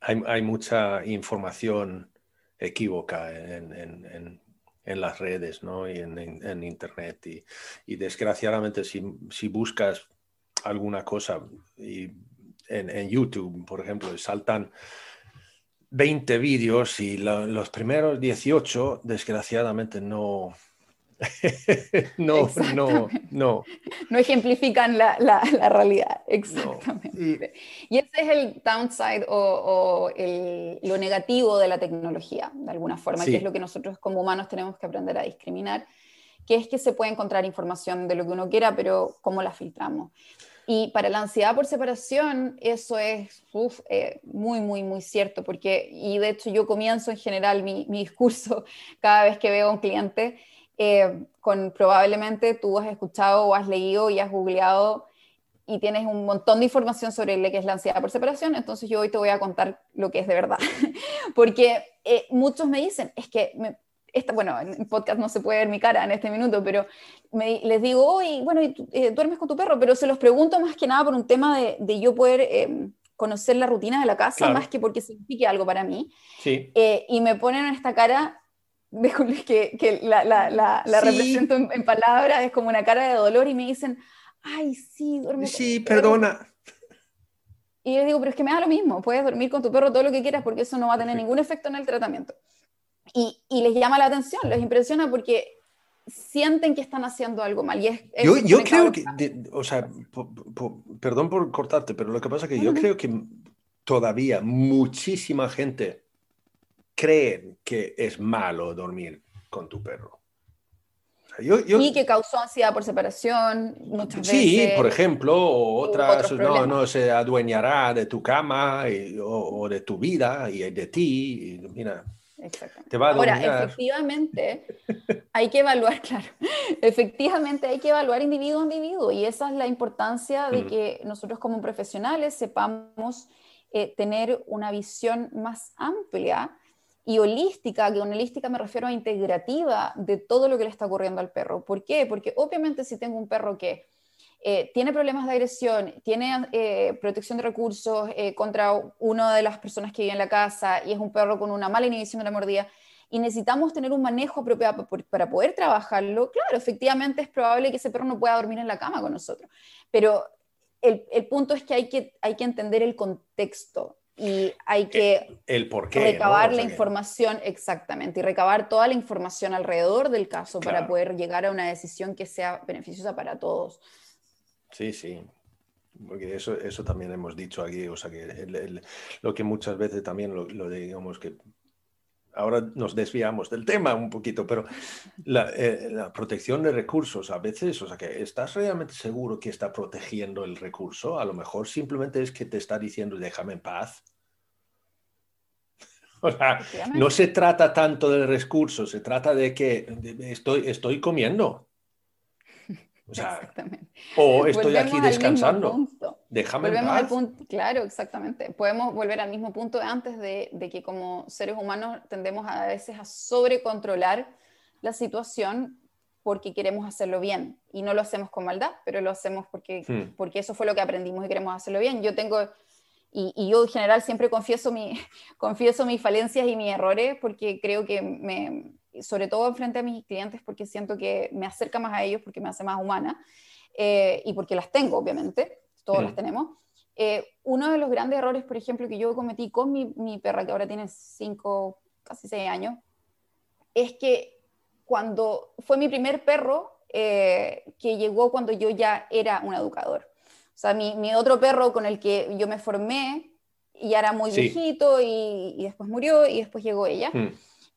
Speaker 1: Hay, hay, mucha información equívoca en, en, en las redes ¿no? y en, Internet. Y, y desgraciadamente si, si, buscas alguna cosa y en, YouTube, por ejemplo, saltan 20 vídeos y los primeros 18, desgraciadamente, no, (laughs) no, no, no.
Speaker 2: No ejemplifican la, la, la realidad, exactamente. Y, ese es el downside o, el, lo negativo de la tecnología, de alguna forma, que es lo que nosotros como humanos tenemos que aprender a discriminar, que es que se puede encontrar información de lo que uno quiera, pero cómo la filtramos. Y para la ansiedad por separación, eso es eh, muy, muy, muy cierto, porque, y de hecho yo comienzo en general mi, mi discurso (laughs) cada vez que veo a un cliente eh, con probablemente tú has escuchado o has leído y has googleado y tienes un montón de información sobre lo que es la ansiedad por separación, entonces yo hoy te voy a contar lo que es de verdad. (laughs) Porque eh, muchos me dicen, es que, esta, bueno, en podcast no se puede ver mi cara en este minuto, pero les digo, hoy, bueno, eh, duermes con tu perro, pero se los pregunto más que nada por un tema de, de yo poder em, conocer la rutina de la casa, más que porque signifique algo para mí.
Speaker 1: Sí.
Speaker 2: y me ponen en esta cara que, que la, la, la, represento en, palabras, es como una cara de dolor y me dicen, ay, sí, duermo.
Speaker 1: Sí, perdona.
Speaker 2: Y yo digo, pero es que me da lo mismo, puedes dormir con tu perro todo lo que quieras porque eso no va a tener ningún efecto en el tratamiento. Y, y les llama la atención, les impresiona porque sienten que están haciendo algo mal. Y es,
Speaker 1: yo, yo creo que, o sea, perdón por cortarte, pero lo que pasa es que yo creo que todavía muchísima gente creen que es malo dormir con tu perro.
Speaker 2: y que causó ansiedad por separación muchas
Speaker 1: sí, veces. Sí, por ejemplo, otras, no, no se adueñará de tu cama o, de tu vida y de ti. mira, te va a
Speaker 2: Ahora, efectivamente, hay que evaluar, (laughs) claro, efectivamente hay que evaluar individuo a individuo y esa es la importancia de que nosotros como profesionales sepamos eh, tener una visión más amplia y holística, que con holística me refiero a integrativa de todo lo que le está ocurriendo al perro. ¿Por qué? Porque obviamente si tengo un perro que eh, tiene problemas de agresión, tiene eh, protección de recursos eh, contra una de las personas que vive en la casa y es un perro con una mala inhibición de la mordida, y necesitamos tener un manejo apropiado para poder trabajarlo, claro, efectivamente es probable que ese perro no pueda dormir en la cama con nosotros, pero el, el punto es que hay, que hay que entender el contexto y hay eh, que
Speaker 1: el,
Speaker 2: recabar la información exactamente y recabar toda la información alrededor del caso para poder llegar a una decisión que sea beneficiosa para todos.
Speaker 1: Sí, sí. Porque eso, eso también hemos dicho aquí, o sea que lo que muchas veces también lo, lo, digamos que ahora nos desviamos del tema un poquito, pero la, eh, la, protección de recursos a veces, o sea que estás realmente seguro que está protegiendo el recurso, a lo mejor simplemente es que te está diciendo déjame en paz. (laughs) O sea, no se trata tanto del recurso, se trata de que estoy, estoy comiendo. O, sea, (laughs) o estoy aquí descansando. Déjame
Speaker 2: Volvemos al punto, claro, exactamente. Podemos volver al mismo punto de antes de, de, que como seres humanos tendemos a veces a sobrecontrolar la situación porque queremos hacerlo bien y no lo hacemos con maldad, pero lo hacemos porque, hmm. porque eso fue lo que aprendimos y queremos hacerlo bien. Yo tengo, y, y, yo en general siempre confieso, mi, (laughs) confieso mis falencias y mis errores porque creo que me, sobre todo frente a mis clientes, porque siento que me acerca más a ellos, porque me hace más humana eh, y porque las tengo, obviamente, todos las tenemos. Eh, uno de los grandes errores, por ejemplo, que yo cometí con mi, mi perra, que ahora tiene cinco, casi seis años, es que cuando fue mi primer perro eh, que llegó cuando yo ya era un educador. O sea, mi, mi, otro perro con el que yo me formé ya era muy viejito y, y, después murió y después llegó ella. Hmm.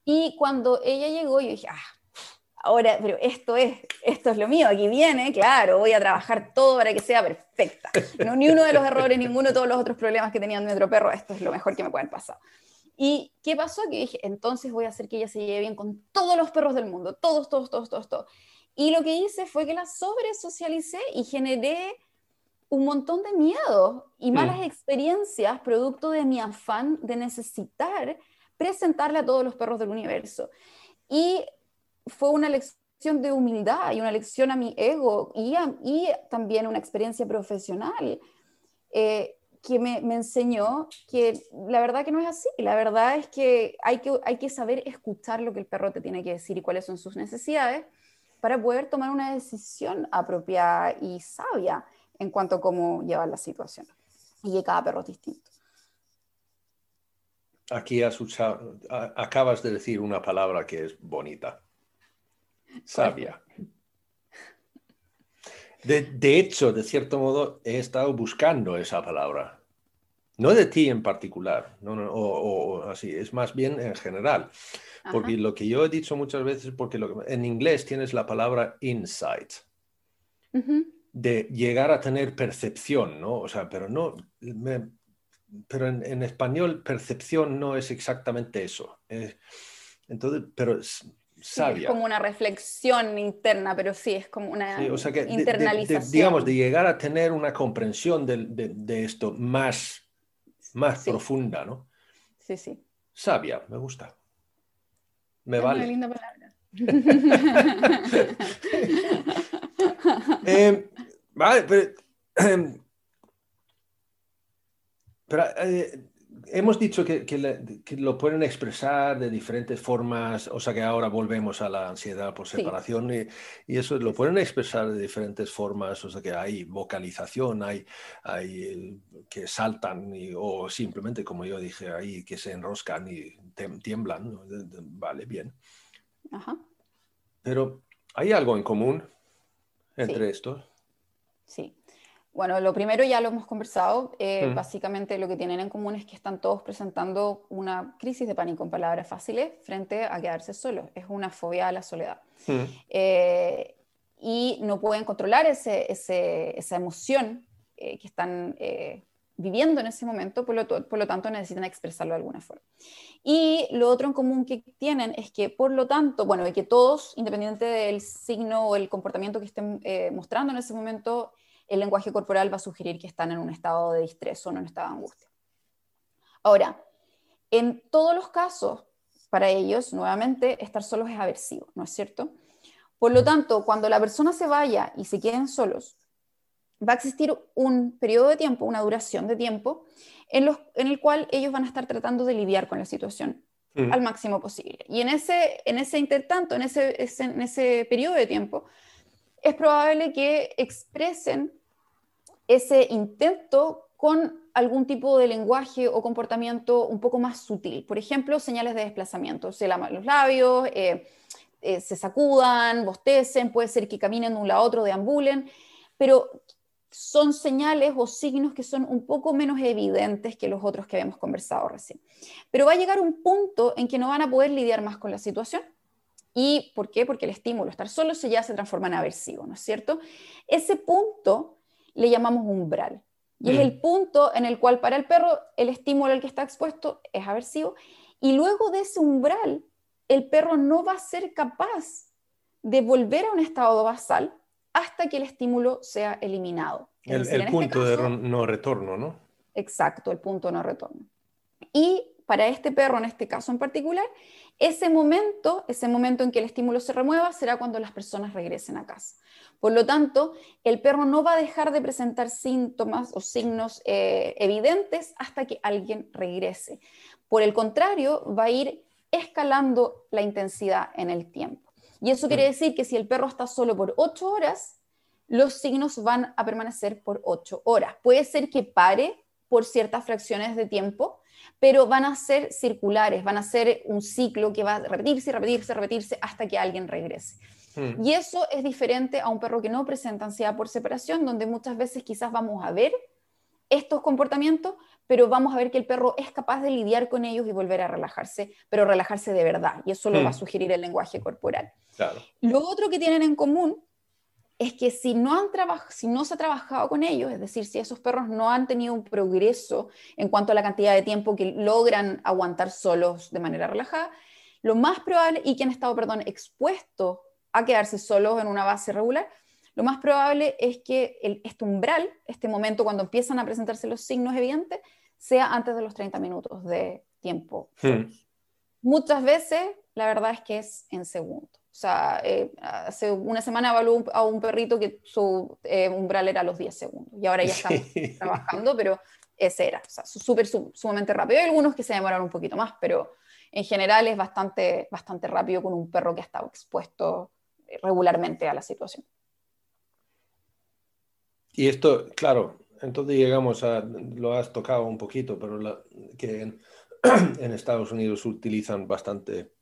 Speaker 2: Y cuando ella llegó, yo dije, ah, ahora, pero esto es, esto es lo mío, aquí viene, claro, voy a trabajar todo para que sea perfecta. No, ni uno de los errores, ninguno de todos los otros problemas que tenía mi otro perro, esto es lo mejor que me pueden pasar. ¿Y qué pasó? Que dije, entonces voy a hacer que ella se lleve bien con todos los perros del mundo, todos, todos, todos, todos, todos. Y lo que hice fue que la sobresocialicé y generé un montón de miedo y mm. malas experiencias producto de mi afán de necesitar presentarle a todos los perros del universo. Y fue una lección de humildad y una lección a mi ego y, y también una experiencia profesional. Eh, que me, enseñó que la verdad que no es así, la verdad es que hay, que hay que saber escuchar lo que el perro te tiene que decir y cuáles son sus necesidades para poder tomar una decisión apropiada y sabia en cuanto a cómo llevar la situación. Y que cada perro es distinto.
Speaker 1: Aquí has acabas de decir una palabra que es bonita. Sabia. De, hecho, de cierto modo, he estado buscando esa palabra. No de ti en particular, no, o, así, es más bien en general. Porque lo que yo he dicho muchas veces, porque en inglés tienes la palabra insight, de llegar a tener percepción, ¿no? O sea, pero no, pero en, español percepción no es exactamente eso. entonces, pero
Speaker 2: es como una reflexión interna, pero sí, es como una internalización.
Speaker 1: digamos, de llegar a tener una comprensión de, esto más, más profunda, ¿no?
Speaker 2: Sí, sí.
Speaker 1: Sabia, me gusta. Me vale.
Speaker 2: Una linda palabra. (laughs)
Speaker 1: Eh, vale, pero, (clears throat) pero eh, hemos dicho que, lo pueden expresar de diferentes formas, o sea que ahora volvemos a la ansiedad por separación y, eso lo pueden expresar de diferentes formas, o sea que hay vocalización, hay, hay que saltan o simplemente, como yo dije ahí, que se enroscan y tiemblan, vale, bien. Pero hay algo en común entre estos.
Speaker 2: Sí. Bueno, lo primero ya lo hemos conversado. Eh, mm. Básicamente lo que tienen en común es que están todos presentando una crisis de pánico en palabras fáciles frente a quedarse solos. Es una fobia a la soledad. Mm. Eh, y no pueden controlar ese, esa emoción eh, que están viviendo en ese momento, por lo, por lo, tanto necesitan expresarlo de alguna forma. Y lo otro en común que tienen es que, por lo tanto, bueno, que todos, independiente del signo o el comportamiento que estén mostrando en ese momento, el lenguaje corporal va a sugerir que están en un estado de distrés o en un estado de angustia. Ahora, en todos los casos, para ellos, nuevamente, estar solos es aversivo, ¿no es cierto? Por lo tanto, cuando la persona se vaya y se queden solos, va a existir un periodo de tiempo, una duración de tiempo, en, los, en el cual ellos van a estar tratando de lidiar con la situación al máximo posible. Y en ese, en ese intertanto, en ese, en ese periodo de tiempo, es probable que expresen ese intento con algún tipo de lenguaje o comportamiento un poco más sutil. Por ejemplo, señales de desplazamiento. Se laman los labios, eh, eh, se sacudan, bostecen, puede ser que caminen de un lado a otro, deambulen, pero son señales o signos que son un poco menos evidentes que los otros que habíamos conversado recién. Pero va a llegar un punto en que no van a poder lidiar más con la situación. ¿Y por qué? Porque el estímulo, estar solo, se ya se transforma en aversivo, ¿no es cierto? Ese punto le llamamos umbral. Y es el punto en el cual para el perro el estímulo al que está expuesto es aversivo Y luego de ese umbral, el perro no va a ser capaz de volver a un estado basal hasta que el estímulo sea eliminado.
Speaker 1: El, este punto de no retorno, ¿no?
Speaker 2: Exacto, el punto no retorno. Y para este perro, en este caso en particular, ese momento, ese momento en que el estímulo se remueva, será cuando las personas regresen a casa. Por lo tanto, el perro no va a dejar de presentar síntomas o signos eh, evidentes hasta que alguien regrese. Por el contrario, va a ir escalando la intensidad en el tiempo. Y eso quiere decir que si el perro está solo por ocho horas, los signos van a permanecer por ocho horas. Puede ser que pare por ciertas fracciones de tiempo, pero van a ser circulares, van a ser un ciclo que va a repetirse, repetirse, repetirse hasta que alguien regrese. Mm. Y eso es diferente a un perro que no presenta ansiedad por separación, donde muchas veces quizás vamos a ver estos comportamientos, pero vamos a ver que el perro es capaz de lidiar con ellos y volver a relajarse, pero relajarse de verdad. Y eso lo va a mm. sugerir el lenguaje corporal. Lo otro que tienen en común es que si no, han si no se ha trabajado con ellos, es decir, si esos perros no han tenido un progreso en cuanto a la cantidad de tiempo que logran aguantar solos de manera relajada, lo más probable, y que han estado, perdón, expuestos a quedarse solos en una base regular, lo más probable es que el, este umbral, este momento cuando empiezan a presentarse los signos evidentes, sea antes de los 30 minutos de tiempo. Hmm. Muchas veces, la verdad es que es en segundo. O sea, eh, hace una semana evaluó a un perrito que su eh, umbral era a los 10 segundos y ahora ya estamos (laughs) trabajando, pero ese era, o sea, súper, sumamente rápido. Hay algunos que se demoraron un poquito más, pero en general es bastante, bastante rápido con un perro que ha estado expuesto eh, regularmente a la situación.
Speaker 1: Y esto, claro, entonces llegamos a, lo has tocado un poquito, pero que en, (clears throat) en Estados Unidos utilizan bastante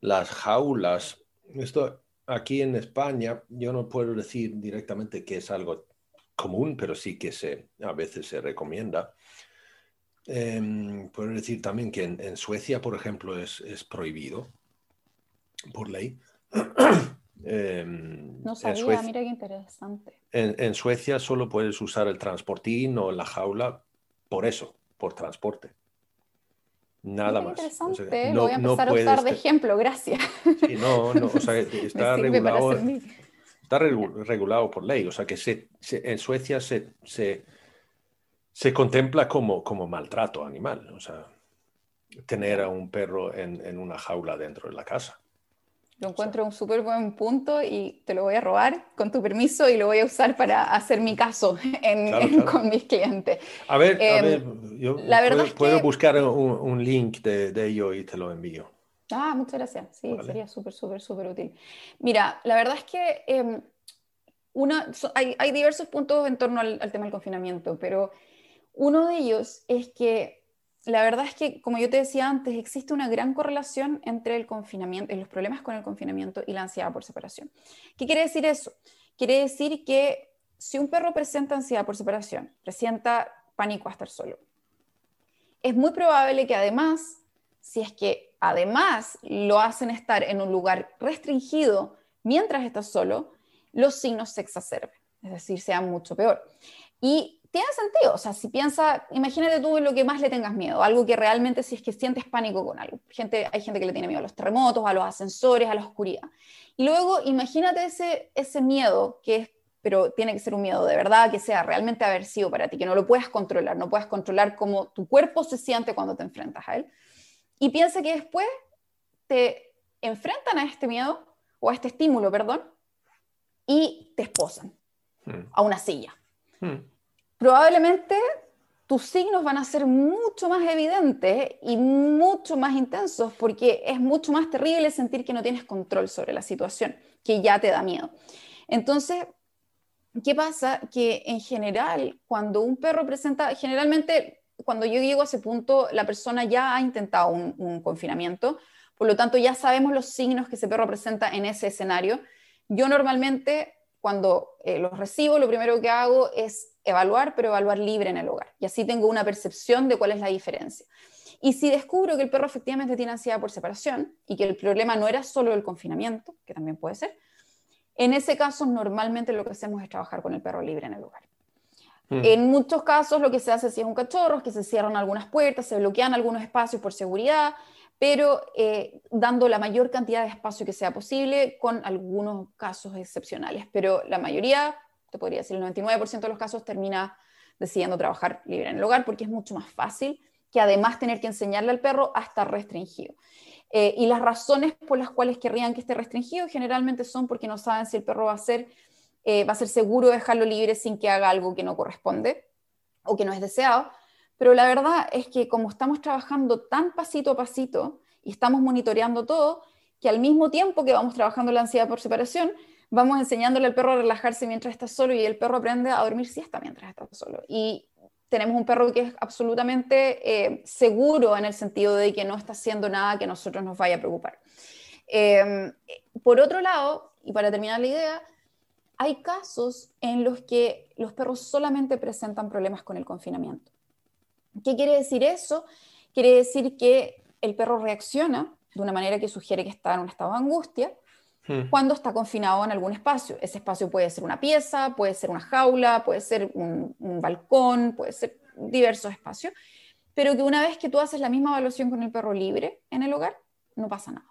Speaker 1: las jaulas esto aquí en España, yo no puedo decir directamente que es algo común, pero sí que se, a veces se recomienda. Em, puedo decir también que en, Suecia, por ejemplo, es, prohibido por ley. (clears throat)
Speaker 2: Em, no sabía, mira qué interesante.
Speaker 1: En, Suecia solo puedes usar el transportín o la jaula por eso, por transporte. Nada más.
Speaker 2: Interesante, lo voy a empezar a usar de ejemplo, gracias.
Speaker 1: no, no, o sea, (laughs) está regulado, está regulado por ley, o sea que se, en Suecia se, se, se, contempla como, como maltrato animal, o sea, tener a un perro en, en una jaula dentro de la casa.
Speaker 2: Lo encuentro un súper buen punto y te lo voy a robar con tu permiso y lo voy a usar para hacer mi caso (laughs) con mis clientes.
Speaker 1: A ver, a em, ver yo la verdad puedo, buscar un, link de, de, ello y te lo envío.
Speaker 2: Ah, muchas gracias. Sí, sería súper, súper, súper útil. Mira, la verdad es que em, una, hay, hay, diversos puntos en torno al tema del confinamiento, pero uno de ellos es que la verdad es que, como yo te decía antes, existe una gran correlación entre el confinamiento, los problemas con el confinamiento y la ansiedad por separación. ¿Qué quiere decir eso? Quiere decir que si un perro presenta ansiedad por separación, presenta pánico a estar solo, es muy probable que además, si es que además lo hacen estar en un lugar restringido mientras está solo, los signos se exacerben, es decir, sean mucho peor. Y tiene sentido. O sea, si piensa, imagínate tú lo que más le tengas miedo, algo que realmente si es que sientes pánico con algo. Gente, hay gente que le tiene miedo a los terremotos, a los ascensores, a la oscuridad. Y luego imagínate ese, ese miedo que es, pero tiene que ser un miedo de verdad, que sea realmente aversivo para ti, que no lo puedas controlar, no puedas controlar cómo tu cuerpo se siente cuando te enfrentas a él. Y piensa que después te enfrentan a este miedo, o a este estímulo, perdón, y te esposan hmm. a una silla. Hmm probablemente tus signos van a ser mucho más evidentes y mucho más intensos porque es mucho más terrible sentir que no tienes control sobre la situación, que ya te da miedo. Entonces, ¿qué pasa? Que en general, cuando un perro presenta, generalmente cuando yo llego a ese punto, la persona ya ha intentado un, confinamiento, por lo tanto ya sabemos los signos que ese perro presenta en ese escenario. Yo normalmente, cuando eh, los recibo, lo primero que hago es evaluar, pero evaluar libre en el hogar. Y así tengo una percepción de cuál es la diferencia. Y si descubro que el perro efectivamente tiene ansiedad por separación y que el problema no era solo el confinamiento, que también puede ser, en ese caso normalmente lo que hacemos es trabajar con el perro libre en el hogar. Hmm. En muchos casos lo que se hace si es un cachorro es que se cierran algunas puertas, se bloquean algunos espacios por seguridad, pero eh, dando la mayor cantidad de espacio que sea posible, con algunos casos excepcionales. Pero la mayoría, te podría decir el 99% de los casos, termina decidiendo trabajar libre en el hogar porque es mucho más fácil que además tener que enseñarle al perro a estar restringido. Eh, y las razones por las cuales querrían que esté restringido generalmente son porque no saben si el perro va a ser, eh, va a ser seguro dejarlo libre sin que haga algo que no corresponde o que no es deseado pero la verdad es que como estamos trabajando tan pasito a pasito y estamos monitoreando todo, que al mismo tiempo que vamos trabajando la ansiedad por separación, vamos enseñándole al perro a relajarse mientras está solo y el perro aprende a dormir siesta mientras está solo. Y tenemos un perro que es absolutamente eh, seguro en el sentido de que no está haciendo nada que a nosotros nos vaya a preocupar. Em, por otro lado, y para terminar la idea, hay casos en los que los perros solamente presentan problemas con el confinamiento. ¿Qué quiere decir eso? Quiere decir que el perro reacciona de una manera que sugiere que está en un estado de angustia hmm. cuando está confinado en algún espacio. Ese espacio puede ser una pieza, puede ser una jaula, puede ser un, un balcón, puede ser diversos espacios, pero que una vez que tú haces la misma evaluación con el perro libre en el hogar, no pasa nada.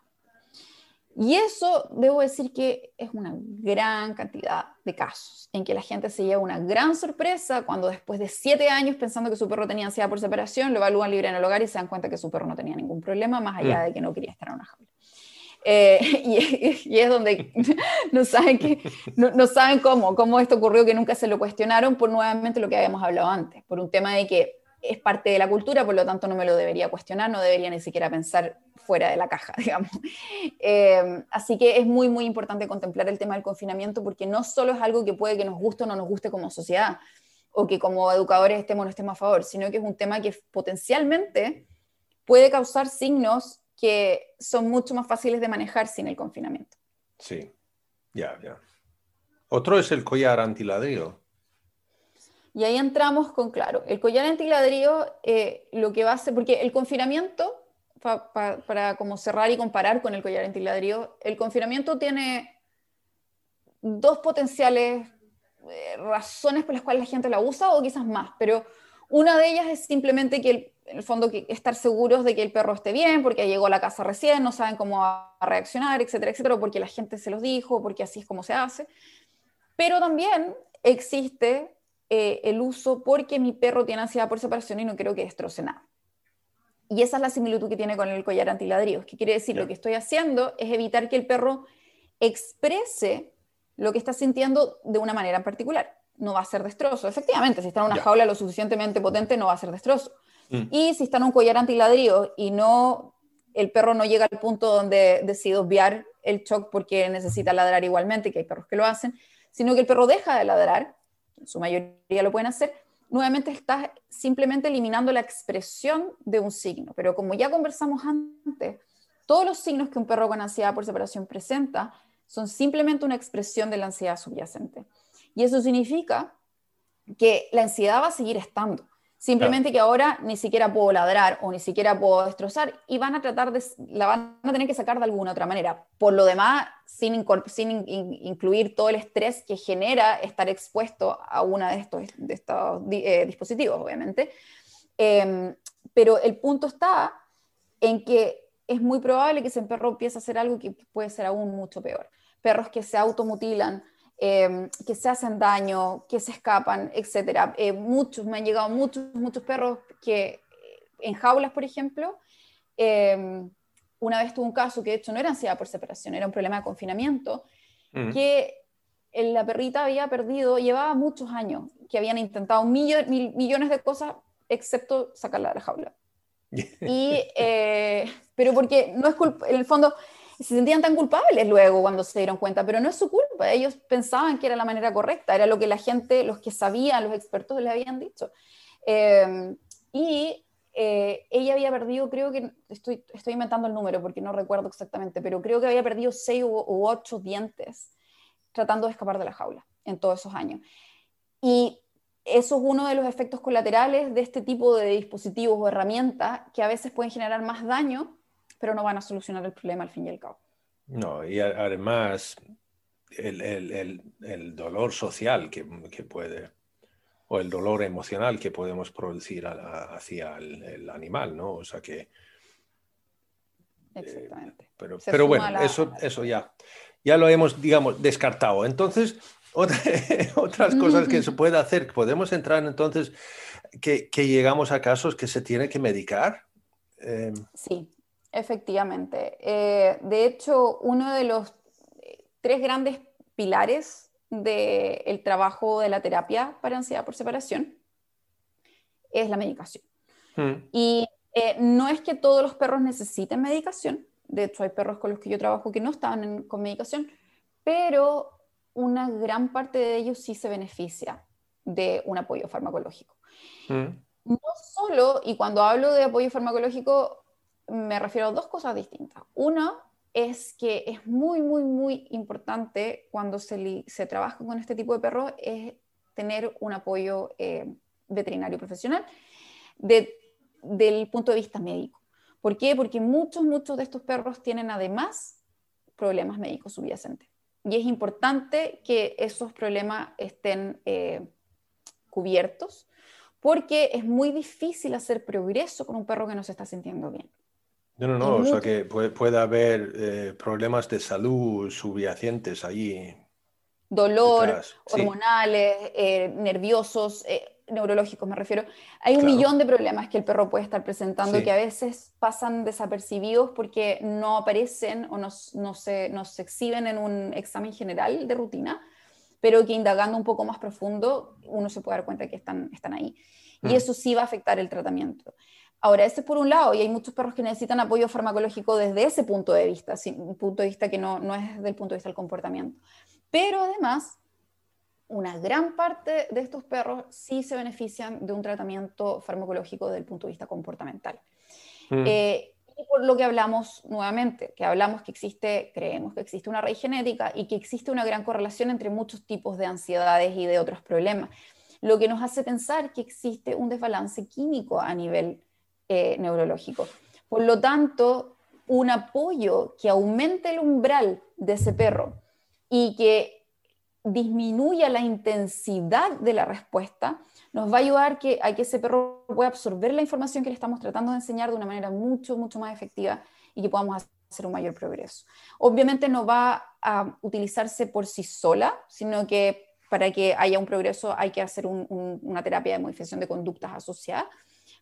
Speaker 2: Y eso, debo decir que es una gran cantidad de casos en que la gente se lleva una gran sorpresa cuando después de siete años pensando que su perro tenía ansiedad por separación, lo evalúan libre en el hogar y se dan cuenta que su perro no tenía ningún problema, más allá mm. de que no quería estar en una jaula. Eh, (laughs) y, es donde (laughs) no saben, cómo esto ocurrió, que nunca se lo cuestionaron por nuevamente lo que habíamos hablado antes, por un tema de que es parte de la cultura, por lo tanto no me lo debería cuestionar, no debería ni siquiera pensar fuera de la caja, (laughs) digamos. Eh, así que es muy, muy importante contemplar el tema del confinamiento porque no solo es algo que puede que nos guste o no nos guste como sociedad, o que como educadores estemos o no estemos a favor, sino que es un tema que potencialmente puede causar signos que son mucho más fáciles de manejar sin el confinamiento.
Speaker 1: Sí, ya, ya. Otro es el collar antiladrillo.
Speaker 2: Y ahí entramos con, claro, el collar antiladrillo, eh, lo que va a hacer, porque el confinamiento, para como cerrar y comparar con el collar antiladrillo, el confinamiento tiene dos potenciales eh, razones por las cuales la gente la usa o quizás más, pero una de ellas es simplemente que en el fondo que estar seguros de que el perro esté bien, porque llegó a la casa recién, no saben cómo va a reaccionar, etcétera, etcétera, porque la gente se los dijo, porque así es como se hace. Pero también existe eh, el uso porque mi perro tiene ansiedad por separación y no quiero que destroce nada. Y esa es la similitud que tiene con el collar antiladrillos, que quiere decir, lo que estoy haciendo es evitar que el perro exprese lo que está sintiendo de una manera en particular. No va a ser destrozo. Efectivamente, si está en una jaula lo suficientemente potente, no va a ser destrozo. Mm. Y si está en un collar antiladrillo y no, el perro no llega al punto donde decide obviar el shock porque necesita ladrar igualmente, que hay perros que lo hacen, sino que el perro deja de ladrar su mayoría lo pueden hacer, nuevamente estás simplemente eliminando la expresión de un signo. Pero como ya conversamos antes, todos los signos que un perro con ansiedad por separación presenta son simplemente una expresión de la ansiedad subyacente. Y eso significa que la ansiedad va a seguir estando. Simplemente que ahora ni siquiera puedo ladrar o ni siquiera puedo destrozar y van a tratar de, la van a tener que sacar de alguna otra manera. Por lo demás, sin, sin incluir todo el estrés que genera estar expuesto a uno de estos, de estos eh, dispositivos, obviamente. Em, pero el punto está en que es muy probable que ese perro empiece a hacer algo que puede ser aún mucho peor. Perros que se automutilan, Em, que se hacen daño, que se escapan, etc. Eh, muchos, me han llegado muchos, muchos perros que en jaulas, por ejemplo, em, una vez tuve un caso que de hecho no era ansiedad por separación, era un problema de confinamiento, que la perrita había perdido, llevaba muchos años, que habían intentado millones de cosas excepto sacarla de la jaula. (laughs) y, eh, pero porque no es culpa, en el fondo, se sentían tan culpables luego cuando se dieron cuenta, pero no es su culpa, ellos pensaban que era la manera correcta, era lo que la gente, los que sabían, los expertos le habían dicho. Em, y eh, ella había perdido, creo que, estoy, estoy inventando el número porque no recuerdo exactamente, pero creo que había perdido seis u, ocho dientes tratando de escapar de la jaula en todos esos años. Y eso es uno de los efectos colaterales de este tipo de dispositivos o herramientas que a veces pueden generar más daño pero no van a solucionar el problema al fin y al cabo.
Speaker 1: No, y además el, el, el, dolor social que, que, puede, o el dolor emocional que podemos producir hacia el, animal, ¿no? O sea que
Speaker 2: Exactamente.
Speaker 1: pero, pero bueno, eso, eso ya, ya lo hemos, digamos, descartado. Entonces, (laughs) otras cosas que se puede hacer, podemos entrar entonces que, que llegamos a casos que se tiene que medicar.
Speaker 2: Em, sí, efectivamente. Eh, de hecho, uno de los eh, tres grandes pilares del trabajo de la terapia para ansiedad por separación es la medicación. Hmm. Y eh, no es que todos los perros necesiten medicación, de hecho hay perros con los que yo trabajo que no estaban con medicación, pero una gran parte de ellos sí se beneficia de un apoyo farmacológico. Hmm. No solo, y cuando hablo de apoyo farmacológico, me refiero a dos cosas distintas. Una es que es muy, muy, muy importante cuando se, trabaja con este tipo de perros, es tener un apoyo eh, veterinario profesional de, del punto de vista médico. ¿Por qué? Porque muchos, muchos de estos perros tienen además problemas médicos subyacentes. Y es importante que esos problemas estén eh, cubiertos porque es muy difícil hacer progreso con un perro que no se está sintiendo bien.
Speaker 1: No, no, no, o sea que puede, haber eh, problemas de salud subyacentes ahí.
Speaker 2: Dolor, hormonales, eh, nerviosos, eh, neurológicos me refiero. Hay un millón de problemas que el perro puede estar presentando que a veces pasan desapercibidos porque no aparecen o no, no, se, no se exhiben en un examen general de rutina, pero que indagando un poco más profundo uno se puede dar cuenta que están, están ahí. Y mm. eso sí va a afectar el tratamiento. Ahora, ese es por un lado, y hay muchos perros que necesitan apoyo farmacológico desde ese punto de vista, un punto de vista que no, no es del punto de vista del comportamiento. Pero además, una gran parte de estos perros sí se benefician de un tratamiento farmacológico desde el punto de vista comportamental. Mm. Eh, y por lo que hablamos nuevamente, que hablamos que existe, creemos que existe una raíz genética y que existe una gran correlación entre muchos tipos de ansiedades y de otros problemas, lo que nos hace pensar que existe un desbalance químico a nivel eh, neurológico. Por lo tanto, un apoyo que aumente el umbral de ese perro y que disminuya la intensidad de la respuesta, nos va a ayudar que, a que ese perro pueda absorber la información que le estamos tratando de enseñar de una manera mucho, mucho más efectiva y que podamos hacer un mayor progreso. Obviamente no va a utilizarse por sí sola, sino que para que haya un progreso hay que hacer una terapia de modificación de conductas asociada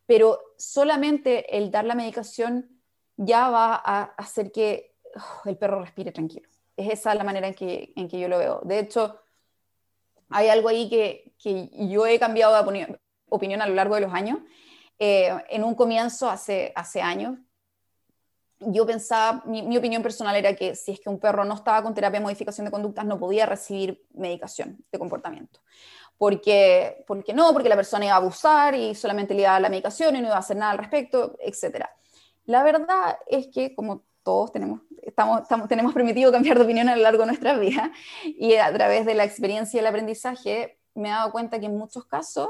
Speaker 2: pero solamente el dar la medicación ya va a hacer que oh, el perro respire tranquilo. Es esa la manera en que, en que yo lo veo. De hecho, hay algo ahí que, que yo he cambiado de opinión a lo largo de los años. Eh, en un comienzo, hace, hace años, yo pensaba, mi, mi, opinión personal era que si es que un perro no estaba con terapia de modificación de conductas, no podía recibir medicación de comportamiento porque, porque no, porque la persona iba a abusar y solamente le iba a dar la medicación y no iba a hacer nada al respecto, etc. La verdad es que como todos tenemos, estamos, estamos, tenemos permitido cambiar de opinión a lo largo de nuestra vida (laughs) y a través de la experiencia y el aprendizaje me he dado cuenta que en muchos casos,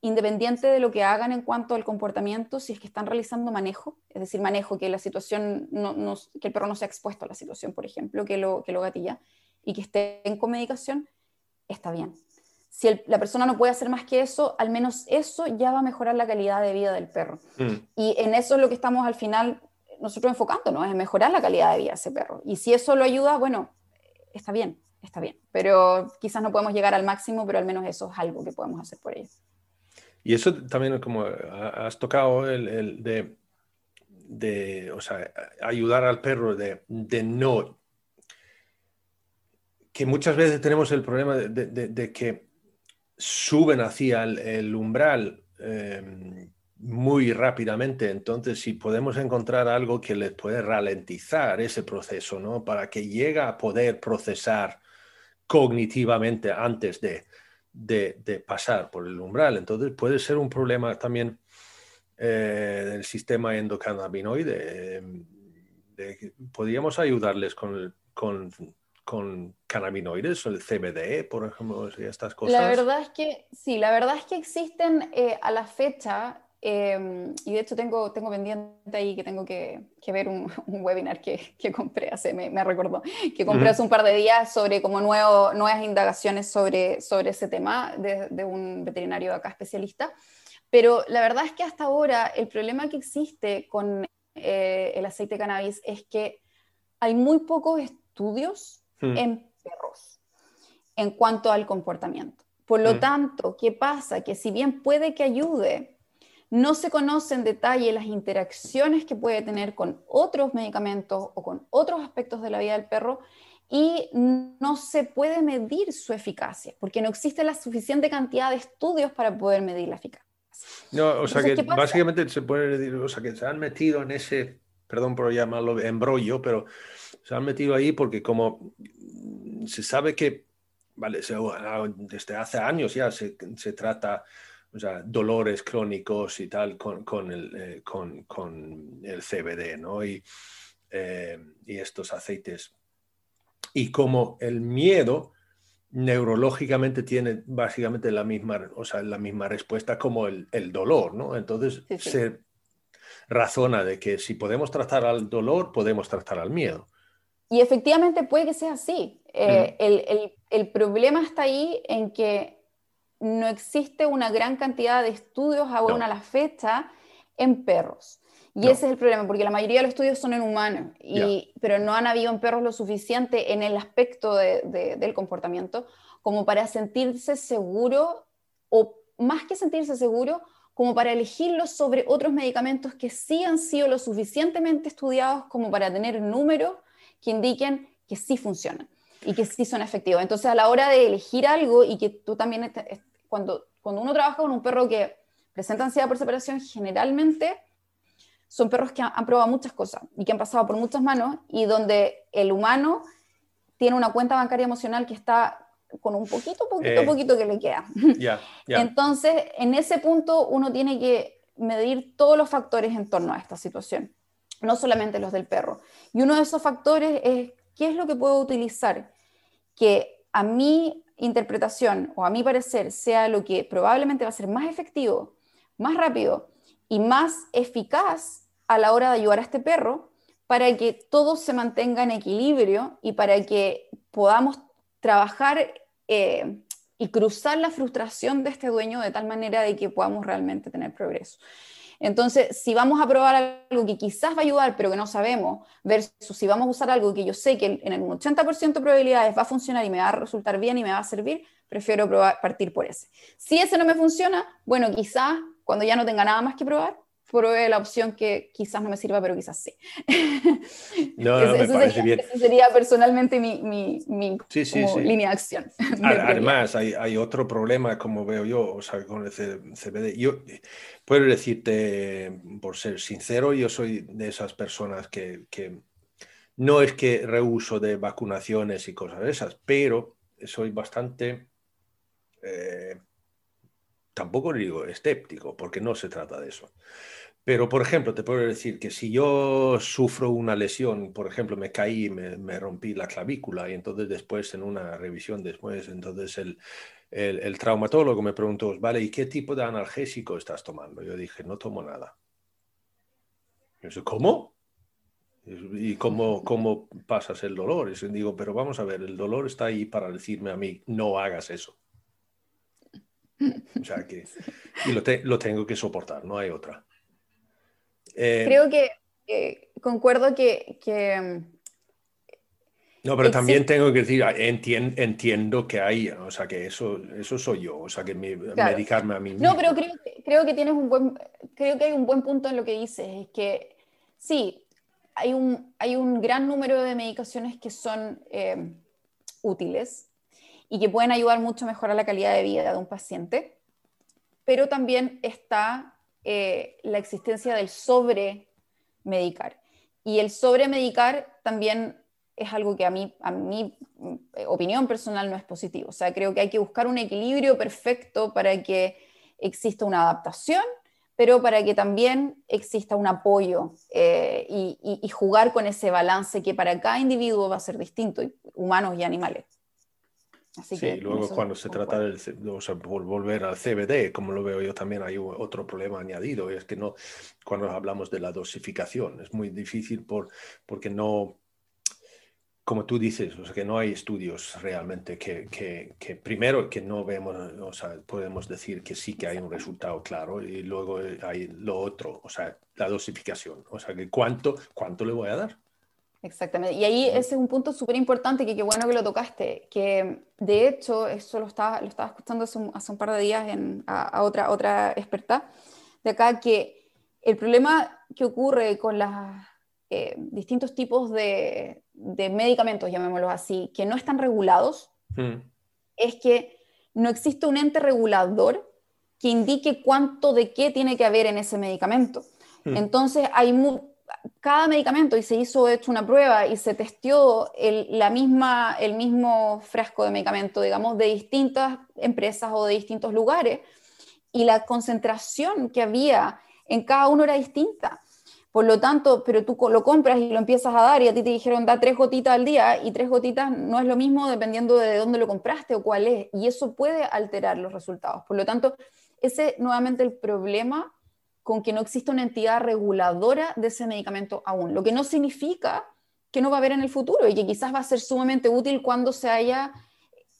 Speaker 2: independiente de lo que hagan en cuanto al comportamiento, si es que están realizando manejo, es decir, manejo, que la situación, no, no, que el perro no sea expuesto a la situación, por ejemplo, que lo, que lo gatilla, y que estén con medicación, está bien si la persona no puede hacer más que eso, al menos eso ya va a mejorar la calidad de vida del perro. Mm. Y en eso es lo que estamos al final nosotros enfocándonos, es mejorar la calidad de vida de ese perro. Y si eso lo ayuda, bueno, está bien, está bien. Pero quizás no podemos llegar al máximo, pero al menos eso es algo que podemos hacer por ellos.
Speaker 1: Y eso también, como has tocado, el, de, de, o sea, ayudar al perro de, de no que muchas veces tenemos el problema de, de que suben hacia el, umbral em, muy rápidamente. Entonces, si podemos encontrar algo que les puede ralentizar ese proceso, ¿no? Para que llegue a poder procesar cognitivamente antes de, de, pasar por el umbral. Entonces, puede ser un problema también eh, del sistema endocannabinoide. Em, podríamos ayudarles con, con con cannabinoides, el CBD, por ejemplo, y estas cosas?
Speaker 2: La verdad es que sí, la verdad es que existen eh, a la fecha, em, y de hecho tengo, tengo pendiente ahí que tengo que, que ver un, (laughs) un, webinar que, que compré hace, me, me, recordó, que compré hace un par de días sobre como nuevo, nuevas indagaciones sobre, sobre ese tema de, de un veterinario acá especialista. Pero la verdad es que hasta ahora el problema que existe con eh, el aceite de cannabis es que hay muy pocos estudios
Speaker 1: Hmm.
Speaker 2: en perros en cuanto al comportamiento. Por lo
Speaker 1: Mm.
Speaker 2: tanto, ¿qué pasa? Que si bien puede que ayude, no se conoce en detalle las interacciones que puede tener con otros medicamentos o con otros aspectos de la vida del perro y no se puede medir su eficacia, porque no existe la suficiente cantidad de estudios para poder medir la eficacia.
Speaker 1: No, o sea
Speaker 2: Entonces,
Speaker 1: que básicamente se puede decir, o sea que se han metido en ese, perdón por llamarlo embrollo, pero se han metido ahí porque como se sabe que, vale, se- desde hace años ya se, se trata, o sea, dolores crónicos y tal con, con el, eh, con, con el CBD, ¿no? Y, eh, y estos aceites. Y como el miedo neurológicamente tiene básicamente la misma, o sea, la misma respuesta como el, el dolor, ¿no? Entonces
Speaker 2: Sí, sí.
Speaker 1: se razona de que si podemos tratar al dolor, podemos tratar al miedo.
Speaker 2: Y efectivamente puede que sea así. Eh, el, el- el problema está ahí en que no existe una gran cantidad de estudios aún
Speaker 1: No.
Speaker 2: a la fecha en perros. Y
Speaker 1: No.
Speaker 2: ese es el problema, porque la mayoría de los estudios son en humanos, y, pero no han habido en perros lo suficiente en el aspecto de- de- del comportamiento como para sentirse seguro, o más que sentirse seguro, como para elegirlos sobre otros medicamentos que sí han sido lo suficientemente estudiados como para tener números que indiquen que sí funcionan y que sí son efectivos. Entonces, a la hora de elegir algo y que tú también, cuando, cuando uno trabaja con un perro que presenta ansiedad por separación, generalmente son perros que han, probado muchas cosas y que han pasado por muchas manos y donde el humano tiene una cuenta bancaria emocional que está con un poquito, poquito,
Speaker 1: Eh.
Speaker 2: poquito que le queda.
Speaker 1: Ya, ya. (laughs)
Speaker 2: Entonces, en ese punto uno tiene que medir todos los factores en torno a esta situación, no solamente los del perro. Y uno de esos factores es qué es lo que puedo utilizar que a mi interpretación o a mi parecer sea lo que probablemente va a ser más efectivo, más rápido y más eficaz a la hora de ayudar a este perro para que todo se mantenga en equilibrio y para que podamos trabajar eh, y cruzar la frustración de este dueño de tal manera de que podamos realmente tener progreso. Entonces, si vamos a probar algo que quizás va a ayudar, pero que no sabemos, versus si vamos a usar algo que yo sé que en el 80% de probabilidades va a funcionar y me va a resultar bien y me va a servir, prefiero partir por ese. Si ese no me funciona, bueno, quizás cuando ya no tenga nada más que probar, pruebe la opción que quizás no me sirva, pero quizás sí.
Speaker 1: No, no, (laughs) me parece
Speaker 2: sería,
Speaker 1: bien.
Speaker 2: ese sería personalmente mi, mi, mi
Speaker 1: Sí, sí,
Speaker 2: como
Speaker 1: sí.
Speaker 2: línea de acción. (laughs)
Speaker 1: Además, hay, hay otro problema, como veo yo, o sea, con el CBD. Yo puedo decirte, por ser sincero, yo soy de esas personas que, que no es que rehuso de vacunaciones y cosas de esas, pero soy bastante, eh, tampoco digo escéptico, porque no se trata de eso. Pero, por ejemplo, te puedo decir que si yo sufro una lesión, por ejemplo, me caí, me, me rompí la clavícula y entonces después, en una revisión después, entonces el, traumatólogo me preguntó, vale, ¿y qué tipo de analgésico estás tomando? Yo dije, no tomo nada. Yo dije, ¿cómo? ¿Y cómo, cómo pasas el dolor? Y yo digo, pero vamos a ver, el dolor está ahí para decirme a mí, no hagas eso. O sea que, y lo, te- lo tengo que soportar, no hay otra. Eh,
Speaker 2: Creo que eh, concuerdo que, que, mm,
Speaker 1: No, pero también tengo que decir, ah, entien- entiendo que hay, o sea, que eso, eso soy yo, o sea, que me-
Speaker 2: Claro.
Speaker 1: medicarme a mí mismo.
Speaker 2: No, pero creo, creo que tienes un buen, creo que hay un buen punto en lo que dices, es que sí, hay un, hay un gran número de medicaciones que son eh, útiles y que pueden ayudar mucho a mejorar la calidad de vida de un paciente, pero también está eh, la existencia del sobremedicar. Y el sobremedicar también es algo que a mí, a mi eh, opinión personal no es positivo. O sea, creo que hay que buscar un equilibrio perfecto para que exista una adaptación, pero para que también exista un apoyo eh, y, jugar con ese balance que para cada individuo va a ser distinto, humanos y animales. Así
Speaker 1: Sí,
Speaker 2: que
Speaker 1: luego cuando se trata del, o sea, volver al CBD, como lo veo yo también, hay otro problema añadido, es que no, cuando hablamos de la dosificación, es muy difícil por, porque no, como tú dices, o sea, que no hay estudios realmente que, que, primero que no vemos, o sea, podemos decir que sí que hay un resultado claro y luego hay lo otro, o sea, la dosificación, o sea, que cuánto, cuánto le voy a dar.
Speaker 2: Exactamente. Y ahí ese es un punto súper importante que qué bueno que lo tocaste, que de hecho, eso lo estaba, lo estaba escuchando hace un, hace un par de días en, a, otra, otra experta de acá, que el problema que ocurre con los eh, distintos tipos de, de, medicamentos, llamémoslos así, que no están regulados, hmm. es que no existe un ente regulador que indique cuánto de qué tiene que haber en ese medicamento. Hmm. Entonces, hay cada medicamento y se hizo hecho una prueba y se testió el, la misma, el mismo frasco de medicamento, digamos, de distintas empresas o de distintos lugares y la concentración que había en cada uno era distinta. Por lo tanto, pero tú lo compras y lo empiezas a dar y a ti te dijeron da tres gotitas al día y tres gotitas no es lo mismo dependiendo de dónde lo compraste o cuál es. Y eso puede alterar los resultados. Por lo tanto, ese nuevamente el problema con que no exista una entidad reguladora de ese medicamento aún, lo que no significa que no va a haber en el futuro y que quizás va a ser sumamente útil cuando se, haya,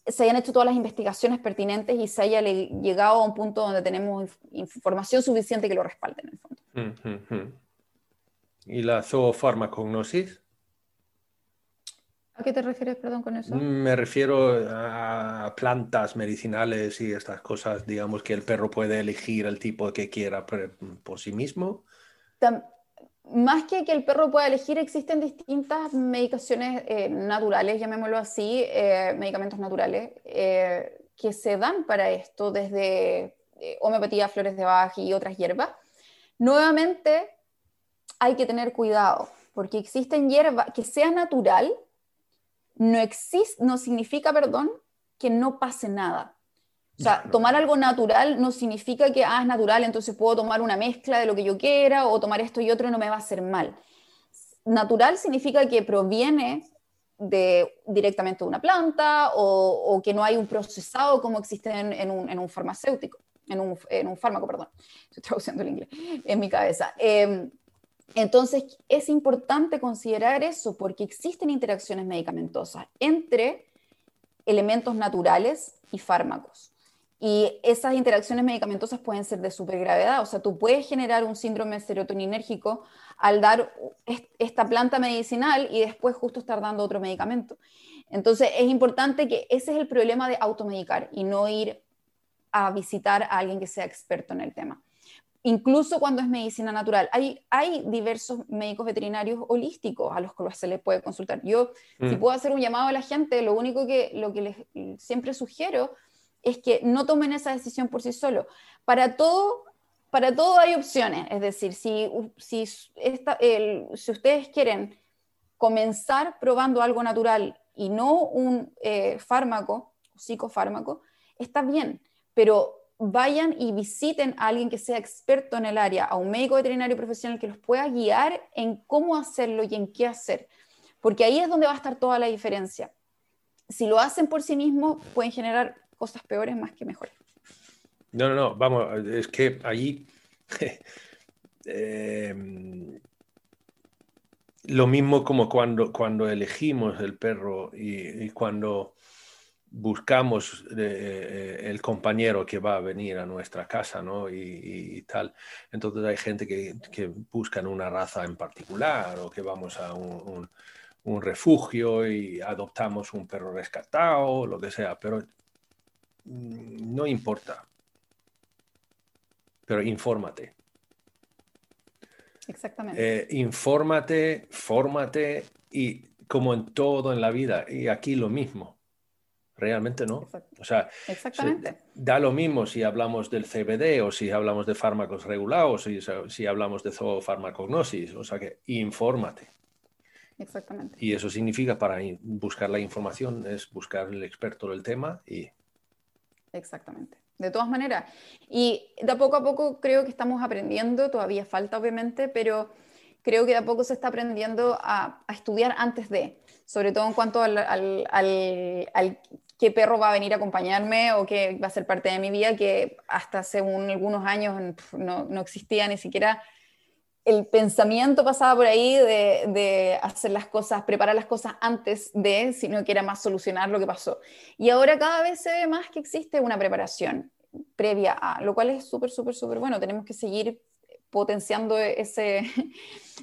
Speaker 2: se hayan hecho todas las investigaciones pertinentes y se haya llegado a un punto donde tenemos información suficiente que lo respalde en el fondo.
Speaker 1: ¿Y la zoofarmacognosis?
Speaker 2: ¿A qué te refieres, perdón, con eso?
Speaker 1: Me refiero a plantas medicinales y estas cosas, digamos, que el perro puede elegir el tipo que quiera por, sí mismo.
Speaker 2: más que que el perro pueda elegir, existen distintas medicaciones eh, naturales, llamémoslo así, eh, medicamentos naturales, eh, que se dan para esto, desde homeopatía, flores de Bach y otras hierbas. Nuevamente, hay que tener cuidado, porque existen hierbas que sea natural, no, existe, no significa, perdón, que no pase nada. O sea, tomar algo natural no significa que, ah, es natural, entonces puedo tomar una mezcla de lo que yo quiera o tomar esto y otro y no me va a hacer mal. Natural significa que proviene de, directamente de una planta o, que no hay un procesado como existe en, un, farmacéutico, en un, fármaco, perdón. Estoy traduciendo el inglés en mi cabeza. Em, entonces, es importante considerar eso porque existen interacciones medicamentosas entre elementos naturales y fármacos. Y esas interacciones medicamentosas pueden ser de supergravedad. O sea, tú puedes generar un síndrome serotoninérgico al dar esta planta medicinal y después justo estar dando otro medicamento. Entonces, es importante que ese es el problema de automedicar y no ir a visitar a alguien que sea experto en el tema incluso cuando es medicina natural. Hay, hay diversos médicos veterinarios holísticos a los que se les puede consultar. Yo, si mm. puedo hacer un llamado a la gente, lo único que, lo que les siempre sugiero es que no tomen esa decisión por sí solo. Para todo, para todo hay opciones. Es decir, si, si, esta, si ustedes quieren comenzar probando algo natural y no un eh, fármaco, psicofármaco, está bien, pero vayan y visiten a alguien que sea experto en el área, a un médico veterinario profesional que los pueda guiar en cómo hacerlo y en qué hacer, porque ahí es donde va a estar toda la diferencia. Si lo hacen por sí mismos, pueden generar cosas peores más que mejores.
Speaker 1: No, no, no, vamos, es que allí (laughs) eh, lo mismo como cuando, cuando elegimos el perro y cuando buscamos eh, eh, el compañero que va a venir a nuestra casa, ¿no? Y, tal. Entonces hay gente que, que buscan una raza en particular o que vamos a un, un, refugio y adoptamos un perro rescatado, lo que sea, pero mm, no importa. Pero infórmate.
Speaker 2: Exactamente.
Speaker 1: Eh, infórmate, fórmate y como en todo en la vida, y aquí lo mismo realmente no. O sea, da lo mismo si hablamos del CBD o si hablamos de fármacos regulados, si, si hablamos de zoofarmacognosis, o sea que infórmate.
Speaker 2: Exactamente.
Speaker 1: Y eso significa para buscar la información es buscar el experto del tema y...
Speaker 2: Exactamente. De todas maneras. Y de poco a poco creo que estamos aprendiendo, todavía falta obviamente, pero creo que de a poco se está aprendiendo a, estudiar antes de, sobre todo en cuanto al, al, al, qué perro va a venir a acompañarme o qué va a ser parte de mi vida, que hasta hace algunos años no, no, existía ni siquiera el pensamiento pasaba por ahí de, hacer las cosas, preparar las cosas antes de, sino que era más solucionar lo que pasó. Y ahora cada vez se ve más que existe una preparación previa a, lo cual es súper, súper, súper bueno. Tenemos que seguir potenciando ese (laughs)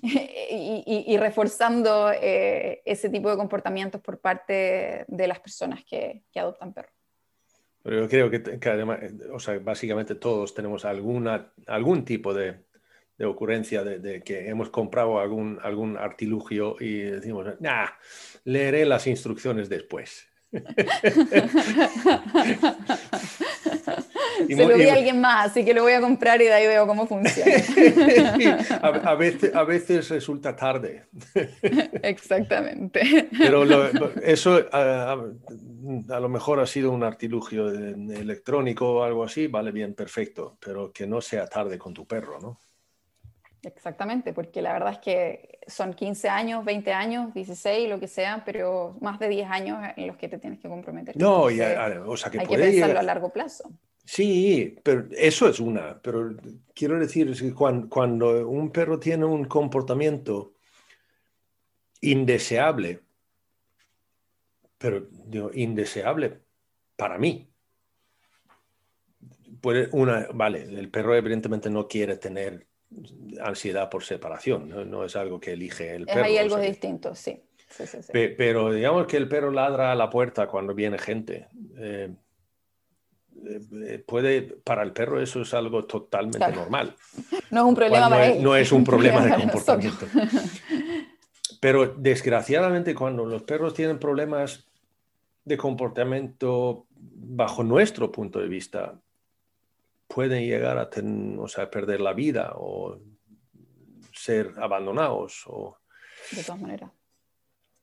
Speaker 2: y, reforzando eh, ese tipo de comportamientos por parte de las personas que, adoptan perros.
Speaker 1: Pero yo creo que, además, o sea, básicamente todos tenemos alguna, algún tipo de, de ocurrencia de, que hemos comprado algún, algún artilugio y decimos, nah, leeré las instrucciones después. (laughs) (laughs)
Speaker 2: Se lo vi a alguien más, así que lo voy a comprar y de ahí veo cómo funciona. (laughs)
Speaker 1: a, veces, a veces resulta tarde. (laughs)
Speaker 2: Exactamente.
Speaker 1: Pero eso a, a, lo mejor ha sido un artilugio electrónico o algo así, vale bien, perfecto, pero que no sea tarde con tu perro, ¿no?
Speaker 2: Exactamente, porque la verdad es que son 15 años, 20 años, 16, lo que sea, pero más de 10 años en los que te tienes que comprometer.
Speaker 1: No, o sea que
Speaker 2: hay que pensarlo a largo plazo.
Speaker 1: Sí, pero eso es una, pero quiero decir que cuando, cuando un perro tiene un comportamiento indeseable, pero digo, indeseable para mí, puede una, vale, el perro evidentemente no quiere tener ansiedad por separación, no, es algo que elige el perro.
Speaker 2: Hay algo distinto, sí.
Speaker 1: pero digamos que el perro ladra a la puerta cuando viene gente. Eh, puede, para el perro eso es algo totalmente normal. (laughs)
Speaker 2: No es un problema para
Speaker 1: él. No es un problema de (laughs) comportamiento. (laughs) Pero desgraciadamente cuando los perros tienen problemas de comportamiento bajo nuestro punto de vista, pueden llegar a tener, o sea, perder la vida o ser abandonados. O...
Speaker 2: De todas maneras.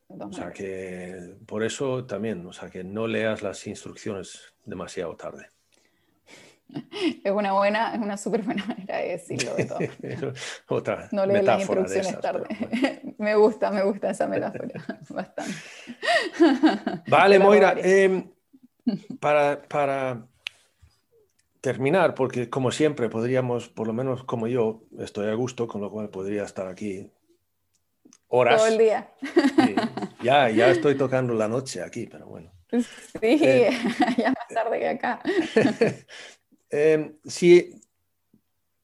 Speaker 1: o sea que por eso también, o sea que no leas las instrucciones demasiado tarde. (laughs)
Speaker 2: Es una buena, es una súper buena (laughs) manera de decirlo de todo. (laughs)
Speaker 1: Otra
Speaker 2: no lees las instrucciones tarde. me gusta, me gusta esa metáfora bastante.
Speaker 1: Vale, Moira. Em, para, para terminar, porque como siempre podríamos, por lo menos como yo, estoy a gusto, con lo cual podría estar aquí horas.
Speaker 2: Todo el día.
Speaker 1: ya, ya estoy tocando la noche aquí, pero bueno.
Speaker 2: Sí, eh, ya más tarde que acá.
Speaker 1: Eh, sí,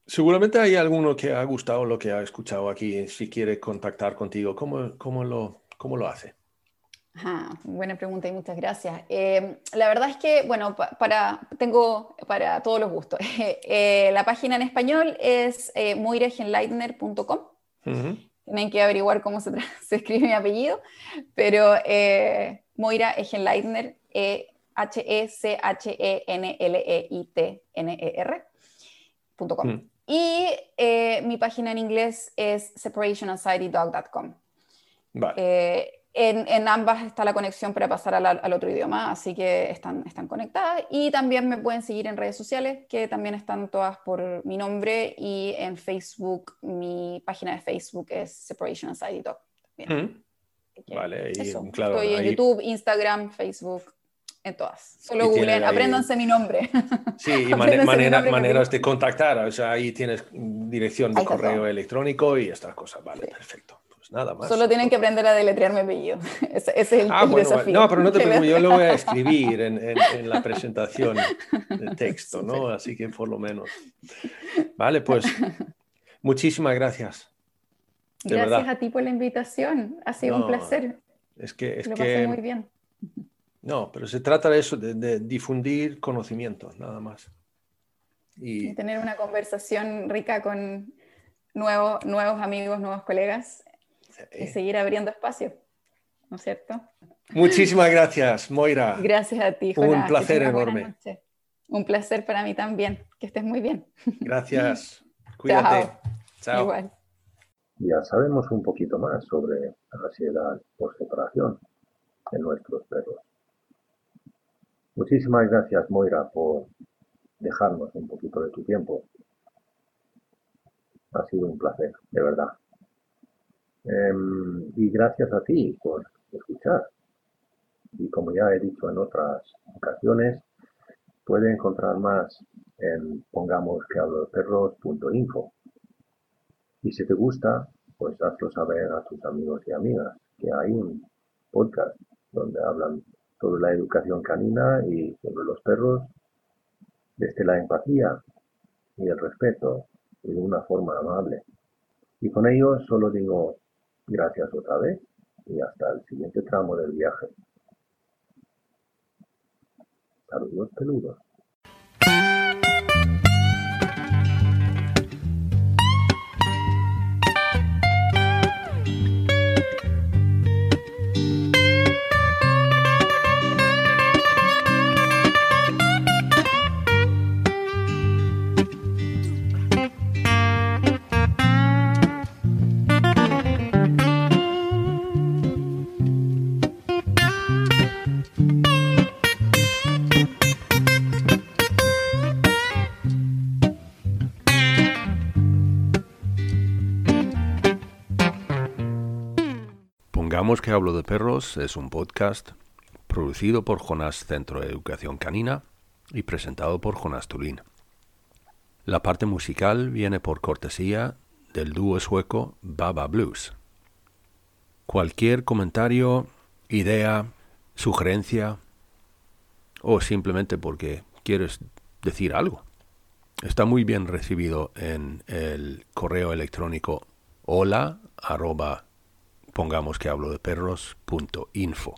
Speaker 1: seguramente hay alguno que ha gustado lo que ha escuchado aquí. Si quiere contactar contigo, ¿cómo, cómo, lo, cómo lo hace?
Speaker 2: buena pregunta y muchas gracias. Eh, la verdad es que, bueno, para, tengo para todos los gustos. (laughs) Eh, la página en español es eh. Tienen que averiguar cómo se, (laughs) se, escribe mi apellido, pero eh, Moira Egenleitner, H-E-C-H-E-N-L-E-I-T-N-E-R.com. Mm. Y mi página en inglés es separationanxietydog.com. Vale. En, ambas está la conexión para pasar al, otro idioma, así que están, están conectadas. Y también me pueden seguir en redes sociales, que también están todas por mi nombre. Y en Facebook, mi página de Facebook es Separation Anxiety Talk.
Speaker 1: Vale, y
Speaker 2: claro. Estoy en YouTube, Instagram, Facebook, en todas. Solo googleen, apréndanse mi nombre. (laughs)
Speaker 1: Sí, y maneras de contactar. O sea, ahí tienes dirección de correo electrónico y estas cosas. Vale, perfecto. Pues nada más.
Speaker 2: Solo tienen que aprender a deletrear mi apellido. (laughs) Ese, es el, ah, desafío.
Speaker 1: No, pero no te preocupes, yo lo voy a (laughs) escribir en, en, la presentación de texto, ¿no? Así que por lo menos. Vale, pues muchísimas gracias.
Speaker 2: gracias a ti por la invitación. Ha sido un placer.
Speaker 1: Es que. Es
Speaker 2: lo
Speaker 1: que...
Speaker 2: pasé muy bien.
Speaker 1: No, pero se trata de eso, de, difundir conocimientos, nada más.
Speaker 2: Y... tener una conversación rica con nuevos, nuevos amigos, nuevos colegas y seguir abriendo espacio, ¿no es cierto?
Speaker 1: Muchísimas gracias, Moira.
Speaker 2: Gracias a ti.
Speaker 1: Un placer enorme.
Speaker 2: Un placer para mí también. Que estés muy bien.
Speaker 1: Gracias. (laughs) Cuídate.
Speaker 2: Chao. Igual.
Speaker 4: Ya sabemos un poquito más sobre la ansiedad por separación en nuestros perros. Muchísimas gracias, Moira, por dejarnos un poquito de tu tiempo. Ha sido un placer, de verdad. Em, y gracias a ti por escuchar. Y como ya he dicho en otras ocasiones, puede encontrar más en pongamos que hablo de perros.info. Y si te gusta, pues hazlo saber a tus amigos y amigas que hay un podcast donde hablan sobre la educación canina y sobre los perros desde la empatía y el respeto y de una forma amable. Y con ello solo digo gracias otra vez y hasta el siguiente tramo del viaje. Saludos peludos.
Speaker 1: Que hablo de perros es un podcast producido por Jonas Centro de Educación Canina y presentado por Jonas Tulín. La parte musical viene por cortesía del dúo sueco Baba Blues. Cualquier comentario, idea, sugerencia o simplemente porque quieres decir algo está muy bien recibido en el correo electrónico hola arroba pongamos que hablo de perros.info.